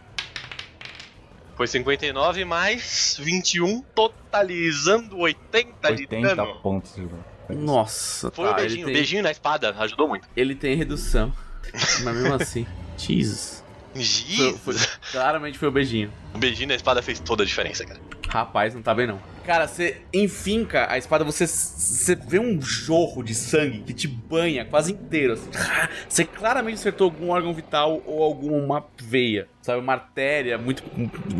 Foi 59 mais 21, totalizando 80, de 80 dano. pontos. de dano. Nossa, Foi tá. o ele beijinho, tem, beijinho na espada, ajudou muito. Ele tem redução. Mas mesmo assim. Jesus. Foi- Jesus. foi- claramente foi o beijinho. Um beijinho na espada fez toda a diferença, cara. Rapaz, não tá bem não. Cara, você enfinca a espada, você, você vê um jorro de sangue que te banha quase inteiro. assim. Você claramente acertou algum órgão vital ou alguma veia, sabe? Uma artéria muito.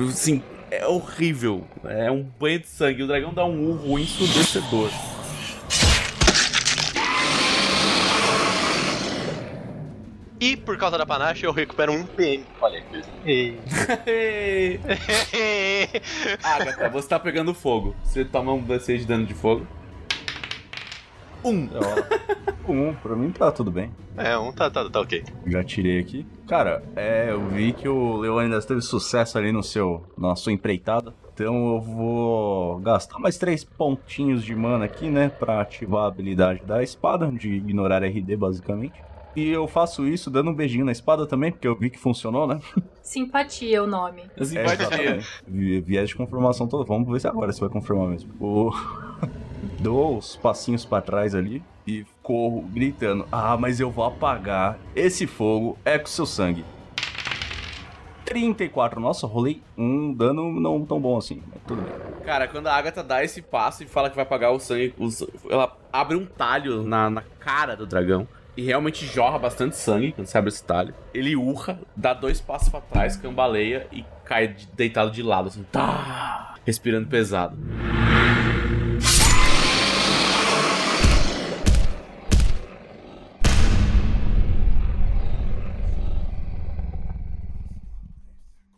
Assim, é horrível. É um banho de sangue. O dragão dá um urro ensurdecedor. E por causa da panache eu recupero um PM. Olha que coisa. Agatha, você tá pegando fogo. Você toma um D6 de dano de fogo. Um. É, ó. Um, pra mim tá tudo bem. é, um tá, tá, tá ok. Já tirei aqui. Cara, é, eu vi que o Leônidas teve sucesso ali no seu, na sua empreitada. Então eu vou gastar mais três pontinhos de mana aqui, né? Pra ativar a habilidade da espada, de ignorar RD, basicamente. E eu faço isso dando um beijinho na espada também, porque eu vi que funcionou, né? Simpatia é o nome. É, Simpatia. Vi- Viés de confirmação toda. Vamos ver se agora você vai confirmar mesmo. O... Dou os passinhos pra trás ali e corro gritando: Ah, mas eu vou apagar esse fogo é com seu sangue. 34. Nossa, rolei um dano não tão bom assim, mas tudo bem. Cara, quando a Agatha dá esse passo e fala que vai apagar o sangue, ela abre um talho na, na cara do dragão. E realmente jorra bastante sangue quando você abre esse talho. Ele urra, dá dois passos pra trás, cambaleia e cai de- deitado de lado, assim, tá, respirando pesado.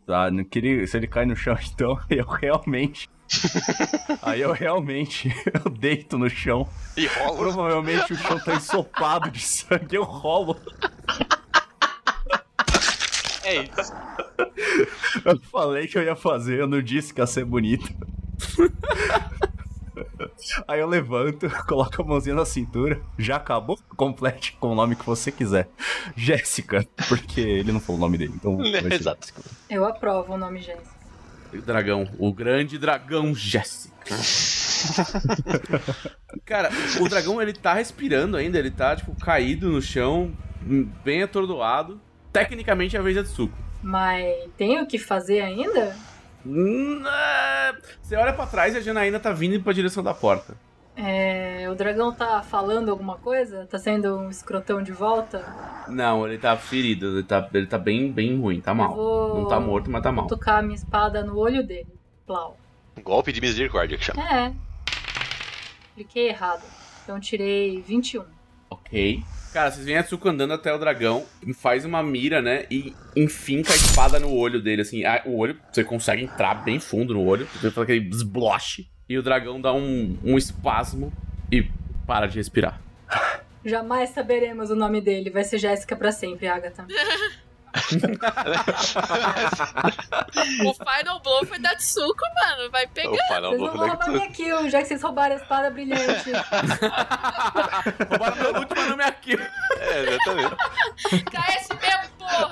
Tá, no que ele- se ele cai no chão, então eu realmente. Aí eu realmente eu deito no chão. E rola. Provavelmente o chão tá ensopado de sangue, eu rolo. É isso. Eu falei que eu ia fazer, eu não disse que ia ser bonito. Aí eu levanto, coloco a mãozinha na cintura. Já acabou? Complete com o nome que você quiser. Jéssica, porque ele não falou o nome dele, então Exato. Jéssica. Eu aprovo o nome Jéssica. O dragão, o grande dragão Jesse. Cara, o dragão ele tá respirando ainda, ele tá tipo caído no chão, bem atordoado. Tecnicamente é a vez da Tsuko. Mas tem o que fazer ainda? Hum, é, Você olha pra trás e a Janaína tá vindo pra direção da porta. É, o dragão tá falando alguma coisa? Tá sendo um escrotão de volta? Não, ele tá ferido, ele tá, ele tá bem, bem ruim, tá mal. vou Não tá morto, mas tá mal. tocar a minha espada no olho dele. Plau. Golpe de misericórdia que chama. É. Cliquei errado. Então tirei 21. Ok. Cara, vocês veem a Tsuko andando até o dragão, faz uma mira, né? E enfinca a espada no olho dele, assim. O olho, você consegue entrar bem fundo no olho, você faz aquele sblosh. E o dragão dá um, um espasmo e para de respirar. Jamais saberemos o nome dele. Vai ser Jéssica pra sempre, Agatha. O Final Blow foi da Tsuko, mano. Vai pegar. Vocês não vão roubar minha kill, já que vocês roubaram a espada brilhante. Roubaram meu loot, mas não me aqui. É, exatamente. KS mesmo, porra.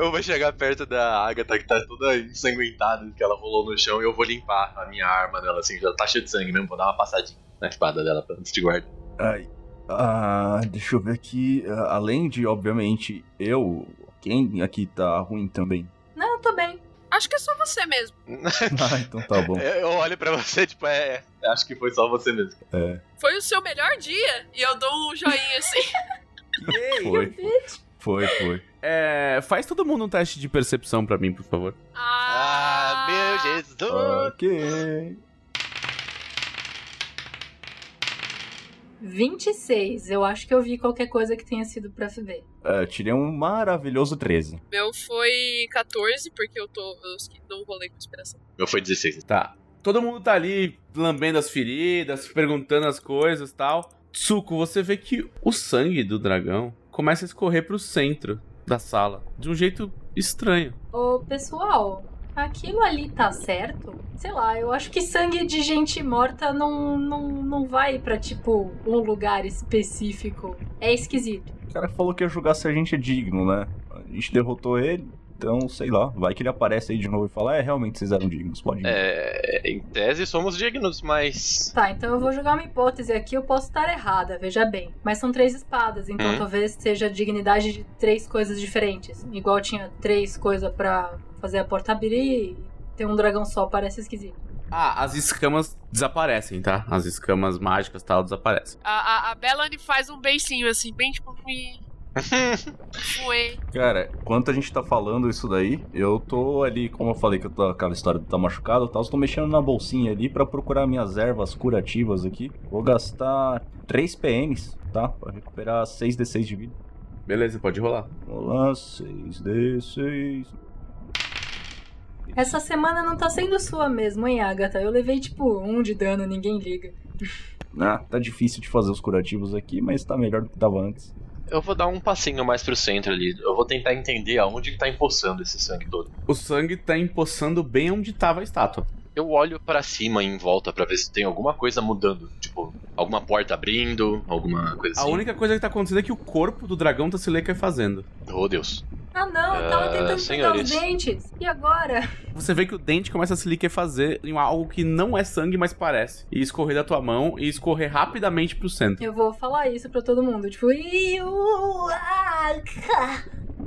Eu vou chegar perto da Agatha que tá toda ensanguentada, que ela rolou no chão, e eu vou limpar a minha arma dela, assim, já tá cheia de sangue mesmo, vou dar uma passadinha na espada dela antes de guardar. Ai. Ah, deixa eu ver aqui. ah, além de, obviamente, eu. Quem aqui tá ruim também? Não, eu tô bem. Acho que é só você mesmo. Ah, então tá bom. Eu olho pra você, tipo, é, é, acho que foi só você mesmo. Foi o seu melhor dia. E eu dou um joinha assim. Foi. Foi, foi. É, faz todo mundo um teste de percepção pra mim, por favor. Ah, meu Jesus! Ok. 26. Eu acho que eu vi qualquer coisa que tenha sido pra ver. É, tirei um maravilhoso 13. Meu foi 14, porque eu tô. Eu não rolei com inspiração. Meu foi 16. Tá. Todo mundo tá ali lambendo as feridas, perguntando as coisas tal. Tsuko, você vê que o sangue do dragão começa a escorrer pro centro da sala. De um jeito estranho. Ô, pessoal, aquilo ali tá certo? Sei lá, eu acho que sangue de gente morta não, não, não vai pra, tipo, um lugar específico. É esquisito. O cara falou que ia julgar se a gente é digno, né? A gente derrotou ele, então sei lá. Vai que ele aparece aí de novo e fala: É, realmente vocês eram dignos, pode ir. É, em tese somos dignos, mas. Tá, então eu vou jogar uma hipótese aqui, eu posso estar errada, veja bem. Mas são três espadas, então Hum. talvez seja a dignidade de três coisas diferentes. Igual tinha três coisas pra fazer a porta abrir, ter um dragão só parece esquisito. Ah, as escamas desaparecem, tá? As escamas mágicas e tal desaparecem. A, a, a Bellany faz um beicinho assim, bem tipo. Me... Fuê. Cara, enquanto a gente tá falando isso daí, eu tô ali, como eu falei que eu tô aquela história de tá machucado e tal, eu tô mexendo na bolsinha ali pra procurar minhas ervas curativas aqui. Vou gastar 3 PMs, tá? Pra recuperar 6d6 de vida. Beleza, pode rolar. Lá, 6d6. Essa semana não tá sendo sua mesmo, hein, Agatha? Eu levei tipo um de dano, ninguém liga. Ah, tá difícil de fazer os curativos aqui, mas tá melhor do que tava antes. Eu vou dar um passinho mais pro centro ali. Eu vou tentar entender aonde que tá empoçando esse sangue todo. O sangue tá empoçando bem onde tava a estátua. Eu olho pra cima e em volta pra ver se tem alguma coisa mudando. Tipo, alguma porta abrindo, alguma coisa A assim. única coisa que tá acontecendo é que o corpo do dragão tá se fazendo. Oh, Deus. Ah não, eu tava Ah, tentando senhores. pegar os dentes. E agora? Você vê que o dente começa a se liquefazer em algo que não é sangue, mas parece. E escorrer da tua mão e escorrer rapidamente pro centro. Eu vou falar isso pra todo mundo. Tipo, "Iu, ah, ca,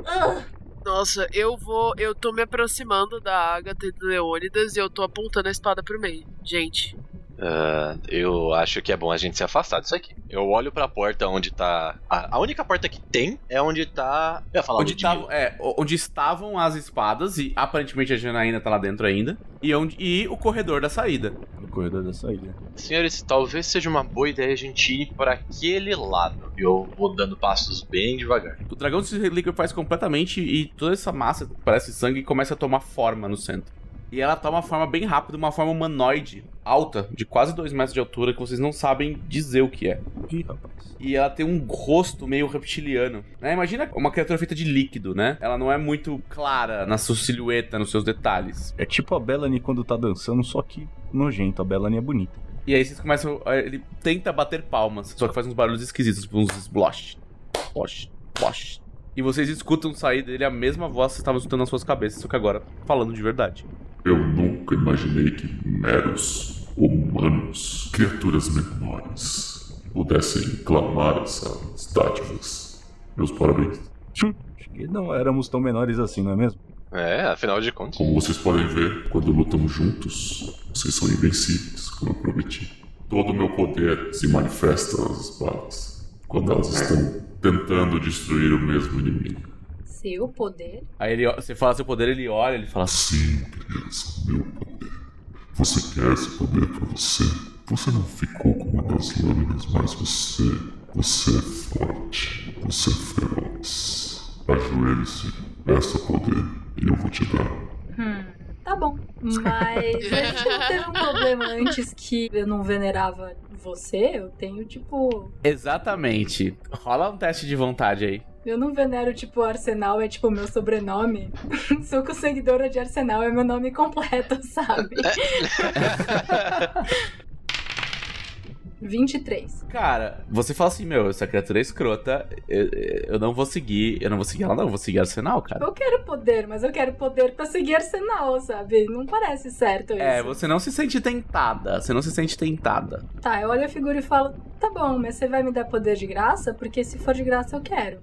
ah." Nossa, eu vou. Eu tô me aproximando da Agatha e do Leônidas e eu tô apontando a espada pro meio. Gente. Ah, eu acho que é bom a gente se afastar disso aqui. Eu olho pra porta onde tá. A, a única porta que tem é onde tá. Eu ia falar Onde, onde tavam, é, o- onde estavam as espadas, e aparentemente a Janaína tá lá dentro ainda. E, onde, e o corredor da saída. No corredor da saída. Senhores, talvez seja uma boa ideia a gente ir por aquele lado. Eu vou dando passos bem devagar. O dragão se liquefaz completamente e toda essa massa, parece sangue, começa a tomar forma no centro. E ela toma uma forma bem rápida, uma forma humanoide, alta, de quase 2 metros de altura, que vocês não sabem dizer o que é. Ih, rapaz. E ela tem um rosto meio reptiliano. Né? Imagina uma criatura feita de líquido, né? Ela não é muito clara na sua silhueta, nos seus detalhes. É tipo a Bellany quando tá dançando, só que nojento. A Bellany é bonita. E aí vocês começam. Ele tenta bater palmas, só que faz uns barulhos esquisitos, uns splosh, splosh, splosh. E vocês escutam sair dele a mesma voz que vocês estavam escutando nas suas cabeças, só que agora falando de verdade. Eu nunca imaginei que meros humanos, criaturas menores, pudessem clamar essas dádivas. Meus parabéns. Acho que não éramos tão menores assim, não é mesmo? É, afinal de contas. Como vocês podem ver, quando lutam juntos, vocês são invencíveis, como eu prometi. Todo o meu poder se manifesta nas espadas, quando elas estão tentando destruir o mesmo inimigo. Seu poder? Aí ele, você fala seu poder, ele olha, ele fala Sim, criança, meu poder. Você quer esse poder pra você? Você não ficou com uma das lâminas, mas você. Você é forte. Você é feroz. Ajoelhe-se, peça poder e eu vou te dar. Hum, tá bom. Mas a gente não teve um problema antes que eu não venerava você? Eu tenho, tipo. Exatamente. Rola um teste de vontade aí. Eu não venero, tipo, Arsenal é tipo meu sobrenome. Sou conseguidora de Arsenal, é meu nome completo, sabe? 23. Cara, você fala assim, meu, essa criatura é escrota, eu, eu não vou seguir, eu não vou seguir ela não, eu vou seguir Arsenal, cara. Eu quero poder, mas eu quero poder pra seguir Arsenal, sabe? Não parece certo isso. É, você não se sente tentada, você não se sente tentada. Tá, eu olho a figura e falo, tá bom, mas você vai me dar poder de graça? Porque se for de graça eu quero.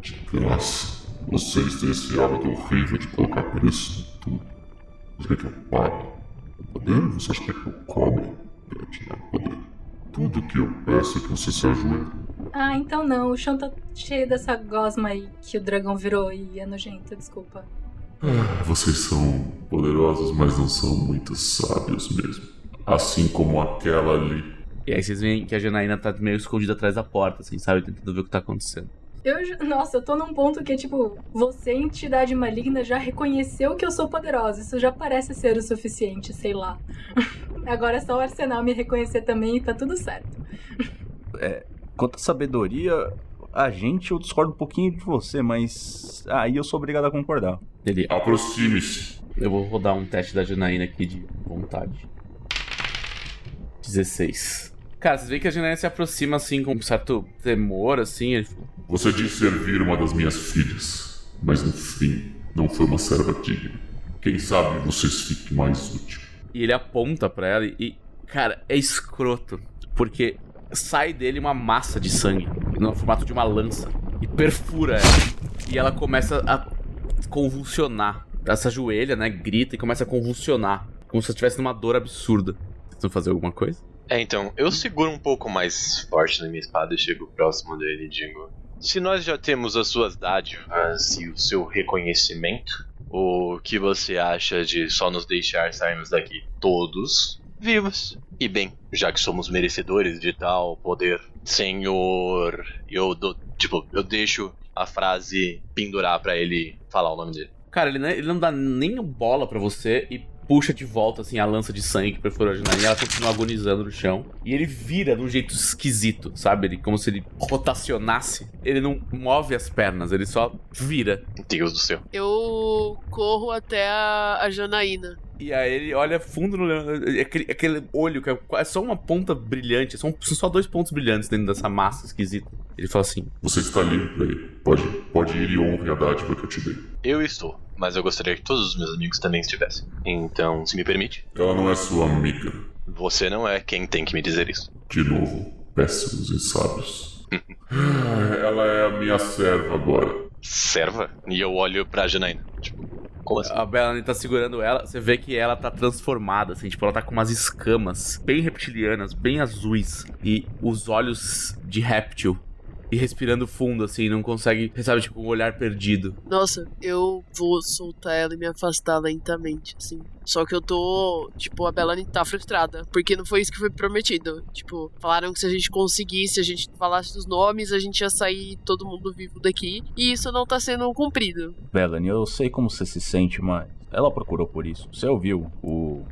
De graça. Vocês têm esse hábito horrível de colocar preço em tudo. Você quer que eu pague? Poder? Você acha que eu cobre? Eu te dar poder. Tudo que eu peço é que você se ajoelhe. Ah, então não, o chão tá cheio dessa gosma aí que o dragão virou e é nojento, desculpa. Ah, Vocês são poderosos, mas não são muito sábios mesmo. Assim como aquela ali. E aí vocês veem que a Janaína tá meio escondida atrás da porta, assim, sabe? Tentando ver o que tá acontecendo. Eu, já- nossa, eu tô num ponto que, tipo, você, entidade maligna, já reconheceu que eu sou poderosa. Isso já parece ser o suficiente, sei lá. Agora é só o Arsenal me reconhecer também e tá tudo certo. Quanto à sabedoria, a gente, eu discordo um pouquinho de você, mas aí eu sou obrigado a concordar. Ele, Aproxime-se. eu vou rodar um teste da Janaína aqui de vontade. 16. Cara, vocês veem que a Janaína se aproxima, assim, com um certo temor, assim, ele fala, Você disse servir uma das minhas filhas, mas no fim não foi uma serva digna. Quem sabe vocês fiquem mais útil. E ele aponta pra ela e, cara, é escroto. Porque sai dele uma massa de sangue, no formato de uma lança, e perfura ela. E ela começa a convulsionar. Ela se ajoelha, né? Grita e começa a convulsionar. Como se estivesse numa dor absurda. Vão fazer alguma coisa? É, então, eu seguro um pouco mais forte na minha espada e chego próximo dele e digo: Se nós já temos as suas dádivas e o seu reconhecimento, o que você acha de só nos deixar sairmos daqui todos vivos? E bem, já que somos merecedores de tal poder, senhor. Eu dou, tipo, eu deixo a frase pendurar pra ele falar o nome dele. Cara, ele não, ele não dá nem bola pra você e puxa de volta, assim, a lança de sangue que perfurou a Janaína. Ela continua agonizando no chão. E ele vira de um jeito esquisito, sabe? Ele, como se ele rotacionasse. Ele não move as pernas, ele só vira. Deus do céu. Eu corro até a, a Janaína. E aí ele olha fundo no aquele, aquele olho que é, é só uma ponta brilhante, são, são só dois pontos brilhantes dentro dessa massa esquisita. Ele fala assim: Você está livre. Pode, pode ir e honre a dádiva que eu te dei. Eu estou, mas eu gostaria que todos os meus amigos também estivessem. Então, se me permite, Ela não é sua amiga. você não é quem tem que me dizer isso. De novo, péssimos e sábios. Ela é a minha serva agora. Serva? E eu olho pra Janaína. Tipo, como assim? A Bellany tá segurando ela, você vê que ela tá transformada, assim, tipo, ela tá com umas escamas bem reptilianas, bem azuis, e os olhos de réptil. E respirando fundo, assim, não consegue, sabe, tipo, um olhar perdido. Nossa, eu vou soltar ela e me afastar lentamente, assim. Só que eu tô. Tipo, a Bellany tá frustrada. Porque não foi isso que foi prometido. Tipo, falaram que se a gente conseguisse, a gente falasse os nomes, a gente ia sair todo mundo vivo daqui. E isso não tá sendo cumprido. Bellany, eu sei como você se sente, mas ela procurou por isso. Você ouviu o,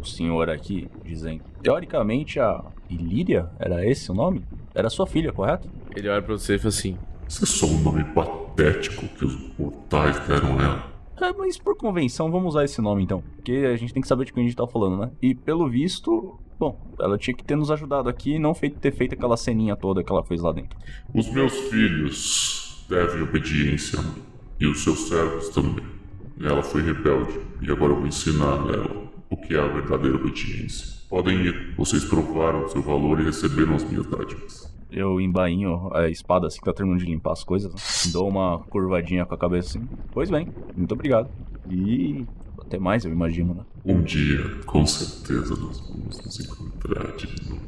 o senhor aqui dizendo. Teoricamente, a Ilíria, era esse o nome? Era sua filha, correto? Ele olha pra você e fala assim: Isso é só um nome patético que os mortais deram a ela. É, mas por convenção, vamos usar esse nome então. Porque a gente tem que saber de quem a gente tá falando, né? E pelo visto, bom, ela tinha que ter nos ajudado aqui e não feito, ter feito aquela ceninha toda que ela fez lá dentro. Os meus filhos devem obediência a mim. E os seus servos também. Ela foi rebelde. E agora eu vou ensinar ela o que é a verdadeira obediência. Podem ir. Vocês provaram seu valor e receberam as minhas dádivas. Eu embainho a espada assim que tá terminando de limpar as coisas. né? Dou uma curvadinha com a cabeça assim. Pois bem, muito obrigado. E até mais, eu imagino, né? Um dia, com certeza, nós vamos nos encontrar de novo.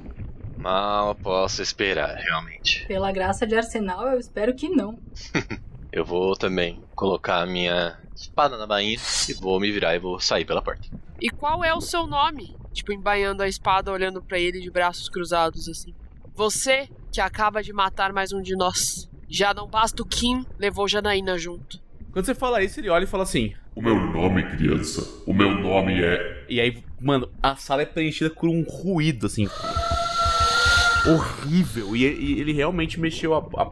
Mal posso esperar, realmente. Pela graça de Arsenal, eu espero que não. Eu vou também colocar a minha espada na bainha e vou me virar e vou sair pela porta. E qual é o seu nome? Tipo, embaiando a espada, olhando pra ele de braços cruzados, assim. Você que acaba de matar mais um de nós. Já não basta o Kim, levou Janaína junto. Quando você fala isso, ele olha e fala assim. O meu nome, criança, o meu nome é. E aí, mano, a sala é preenchida por um ruído, assim. Horrível. E, e ele realmente mexeu a, a,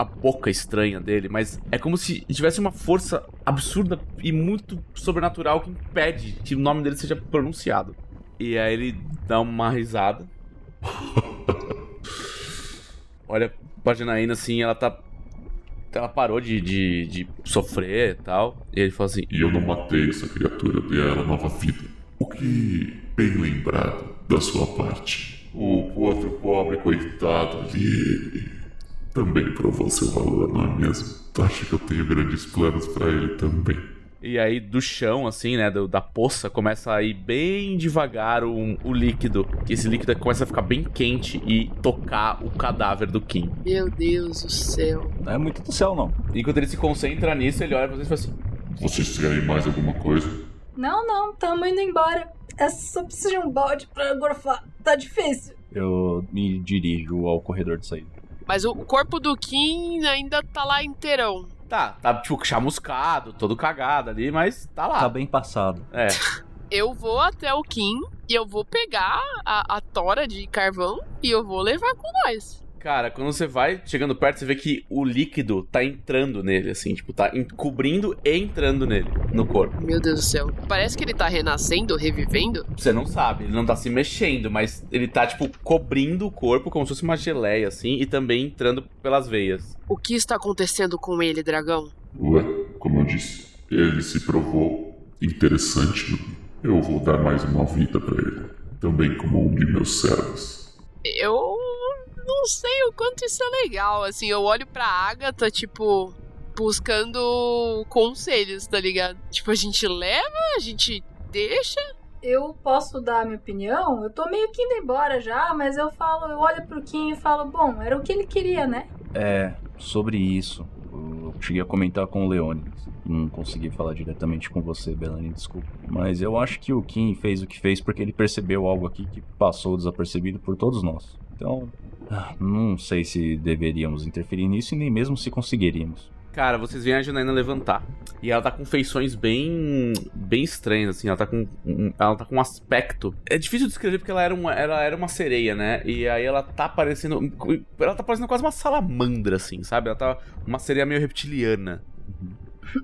a boca estranha dele, mas é como se tivesse uma força absurda e muito sobrenatural que impede que o nome dele seja pronunciado. E aí ele dá uma risada. Olha pra Janaína assim, ela tá. Ela parou de, de, de sofrer e tal. E ele fala assim: E eu não matei essa criatura, dei a ela nova vida. O que, bem lembrado da sua parte, o outro pobre coitado ali, também provou seu valor, não é mesmo? Acho que eu tenho grandes planos pra ele também. E aí do chão, assim, né, do- da poça, começa a ir bem devagar o, o líquido. E esse líquido começa a ficar bem quente e tocar o cadáver do Kim. Meu Deus do céu. Não é muito do céu, não. Enquanto ele se concentra nisso, ele olha pra vocês e fala assim: Vocês querem mais alguma coisa? Não, não, tamo indo embora. É só preciso de um balde pra gorfar. Tá difícil. Eu me dirijo ao corredor de saída. Mas o corpo do Kim ainda tá lá inteirão. Tá, tá tipo chamuscado, todo cagado ali, mas tá lá. Tá bem passado. É. Eu vou até o Kim e eu vou pegar a, a tora de carvão e eu vou levar com nós. Cara, quando você vai chegando perto, você vê que o líquido tá entrando nele, assim, tipo, tá cobrindo e entrando nele, no corpo. Meu Deus do céu. Parece que ele tá renascendo, revivendo. Você não sabe, ele não tá se mexendo, mas ele tá, tipo, cobrindo o corpo como se fosse uma geleia, assim, e também entrando pelas veias. O que está acontecendo com ele, dragão? Ué, como eu disse, ele se provou interessante. Eu vou dar mais uma vida pra ele, também como um de meus servos. Eu não sei o quanto isso é legal. Assim, eu olho pra Agatha, tipo, buscando conselhos, tá ligado? Tipo, a gente leva, a gente deixa. Eu posso dar a minha opinião? Eu tô meio que indo embora já, mas eu falo, eu olho pro Kim e falo, bom, era o que ele queria, né? É, sobre isso. Eu cheguei a comentar com o Leone. Não consegui falar diretamente com você, Belani, desculpa. Mas eu acho que o Kim fez o que fez porque ele percebeu algo aqui que passou desapercebido por todos nós. Então, ah, não sei se deveríamos interferir nisso e nem mesmo se conseguiríamos. Cara, vocês veem a Janaína levantar. E ela tá com feições bem. bem estranhas, assim. Ela tá com. um- Ela tá com um aspecto. É difícil descrever porque ela era uma, ela era uma sereia, né? E aí ela tá parecendo. Ela tá parecendo quase uma salamandra, assim, sabe? Ela tá uma sereia meio reptiliana.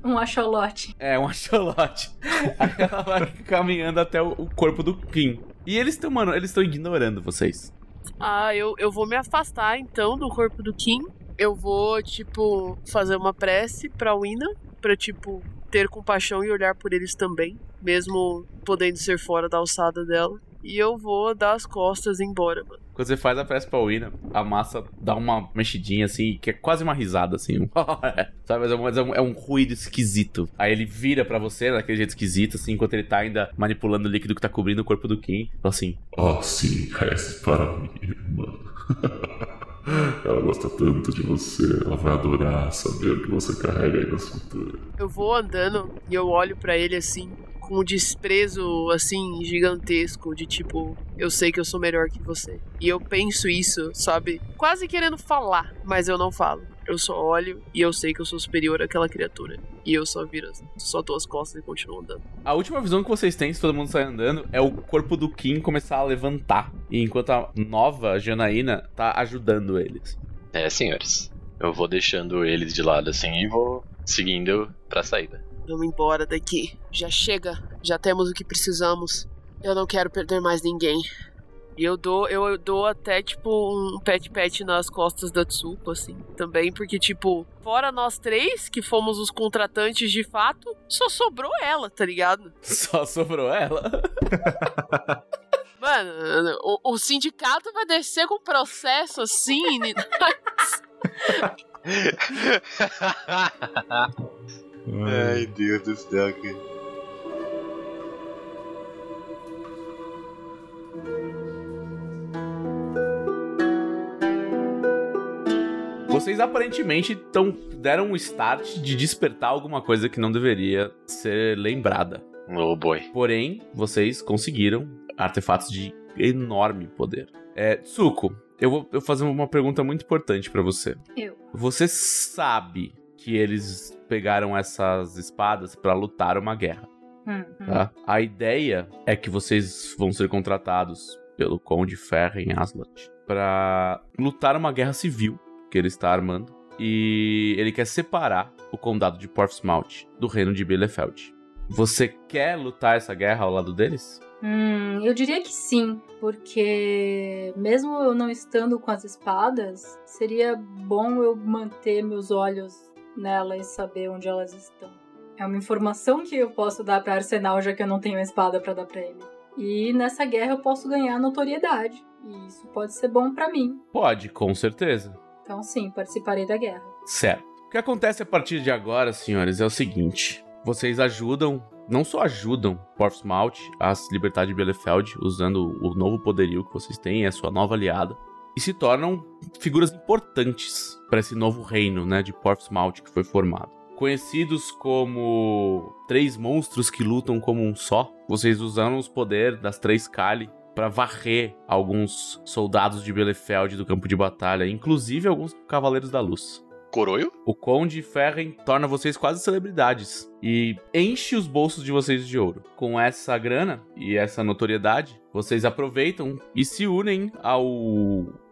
Um acholote. É, um axolote. Aí ela vai caminhando até o, o corpo do Kim. E eles estão, mano, eles estão ignorando vocês. Ah, eu, eu vou me afastar então do corpo do Kim. Eu vou, tipo, fazer uma prece pra Wina. Pra, tipo, ter compaixão e olhar por eles também. Mesmo podendo ser fora da alçada dela. E eu vou dar as costas e ir embora, mano. Quando você faz a prece pra Wina, a massa dá uma mexidinha assim, que é quase uma risada assim. Sabe? Mas é um, mas é um- é um ruído esquisito. Aí ele vira pra você daquele jeito esquisito, assim, enquanto ele tá ainda manipulando o líquido que tá cobrindo o corpo do Kim. Fala assim: Ah, sim, reze para minha irmã. Ela gosta tanto de você, ela vai adorar saber o que você carrega aí na cintura. Eu vou andando e eu olho pra ele assim, um desprezo assim gigantesco de tipo, eu sei que eu sou melhor que você. E eu penso isso, sabe? Quase querendo falar, mas eu não falo. Eu só olho e eu sei que eu sou superior àquela criatura. E eu só viro, só dou as costas e continuo andando. A última visão que vocês têm, se todo mundo sai andando, é o corpo do Kim começar a levantar. E enquanto a nova Janaína tá ajudando eles. É, senhores. Eu vou deixando eles de lado assim e vou seguindo pra saída. Vamos embora daqui. Já chega, já temos o que precisamos. Eu não quero perder mais ninguém. E eu dou, eu dou até, tipo, um pet-pet nas costas da Tsuko, assim. Também, porque, tipo, fora nós três, que fomos os contratantes de fato, só sobrou ela, tá ligado? Só sobrou ela. Mano, o, o sindicato vai descer com processo assim. Ai, Deus do céu, cara. Vocês aparentemente tão, deram um start de despertar alguma coisa que não deveria ser lembrada. Oh boy. Porém, vocês conseguiram artefatos de enorme poder. É, Tsuko, eu vou eu vou fazer uma pergunta muito importante pra você. Eu. Você sabe que eles pegaram essas espadas pra lutar uma guerra, Hum, hum. tá? A ideia é que vocês vão ser contratados pelo Conde em Aslat pra lutar uma guerra civil que ele está armando e ele quer separar o condado de Portsmouth do reino de Bielefeld. Você quer lutar essa guerra ao lado deles? Hum, eu diria que sim, porque mesmo eu não estando com as espadas, seria bom eu manter meus olhos nela e saber onde elas estão. É uma informação que eu posso dar para Arsenal, já que eu não tenho a espada para dar para ele. E nessa guerra eu posso ganhar notoriedade, e isso pode ser bom para mim. Pode, com certeza. Então sim, participarei da guerra. Certo. O que acontece a partir de agora, senhores, é o seguinte: vocês ajudam, não só ajudam Portsmouth a se libertar de Bielefeld usando o novo poderio que vocês têm, é a sua nova aliada, e se tornam figuras importantes para esse novo reino, né, de Portsmouth que foi formado. Conhecidos como três monstros que lutam como um só, vocês usaram os poderes das três Kali para varrer alguns soldados de Bielefeld do campo de batalha, inclusive alguns cavaleiros da luz. Coroio? O Conde Ferren torna vocês quase celebridades e enche os bolsos de vocês de ouro. Com essa grana e essa notoriedade, vocês aproveitam e se unem ao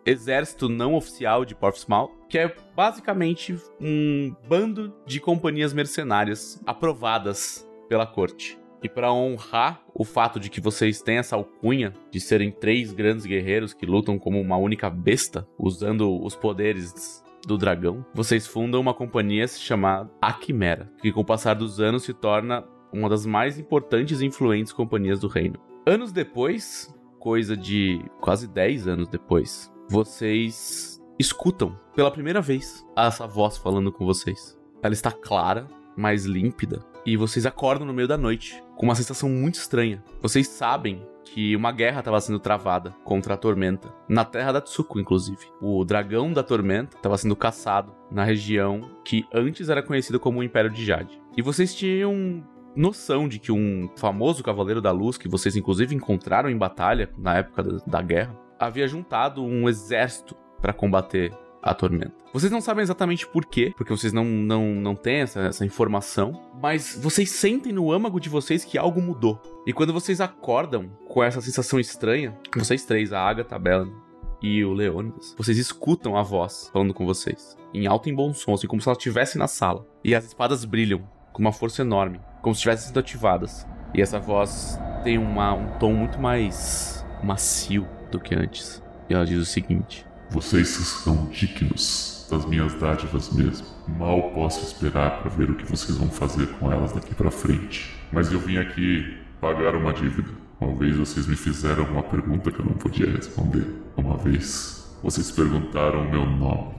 exército não oficial de Portsmouth, que é basicamente um bando de companhias mercenárias aprovadas pela corte. E para honrar o fato de que vocês têm essa alcunha de serem três grandes guerreiros que lutam como uma única besta, usando os poderes do dragão, vocês fundam uma companhia chamada A Quimera, que com o passar dos anos se torna uma das mais importantes e influentes companhias do reino. Anos depois, coisa de quase 10 anos depois, vocês escutam pela primeira vez essa voz falando com vocês. Ela está clara, mais límpida, e vocês acordam no meio da noite com uma sensação muito estranha. Vocês sabem que uma guerra estava sendo travada contra a Tormenta, na terra da Tsuko, inclusive. O dragão da Tormenta estava sendo caçado na região que antes era conhecida como o Império de Jade. E vocês tinham noção de que um famoso Cavaleiro da Luz, que vocês inclusive encontraram em batalha na época da, da guerra, havia juntado um exército para combater a tormenta. Vocês não sabem exatamente por quê, porque vocês não, não, não têm essa, essa informação, mas vocês sentem no âmago de vocês que algo mudou. E quando vocês acordam com essa sensação estranha, vocês três, a Agatha, a e o Leônidas, vocês escutam a voz falando com vocês, em alto e bom som, assim como se ela estivesse na sala. E as espadas brilham com uma força enorme, como se estivessem sendo ativadas. E essa voz tem uma, um tom muito mais macio do que antes. E ela diz o seguinte: Vocês são dignos das minhas dádivas mesmo. Mal posso esperar para ver o que vocês vão fazer com elas daqui para frente. Mas eu vim aqui pagar uma dívida. Uma vez vocês me fizeram uma pergunta que eu não podia responder. Uma vez vocês perguntaram o meu nome.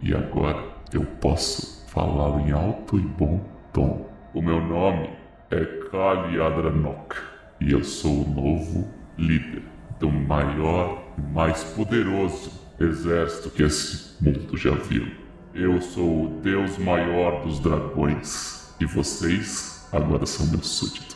E agora eu posso falá-lo em alto e bom tom. O meu nome é Kali Adranok. E eu sou o novo líder do maior e mais poderoso exército que esse mundo já viu. Eu sou o deus maior dos dragões. E vocês agora são meus súditos.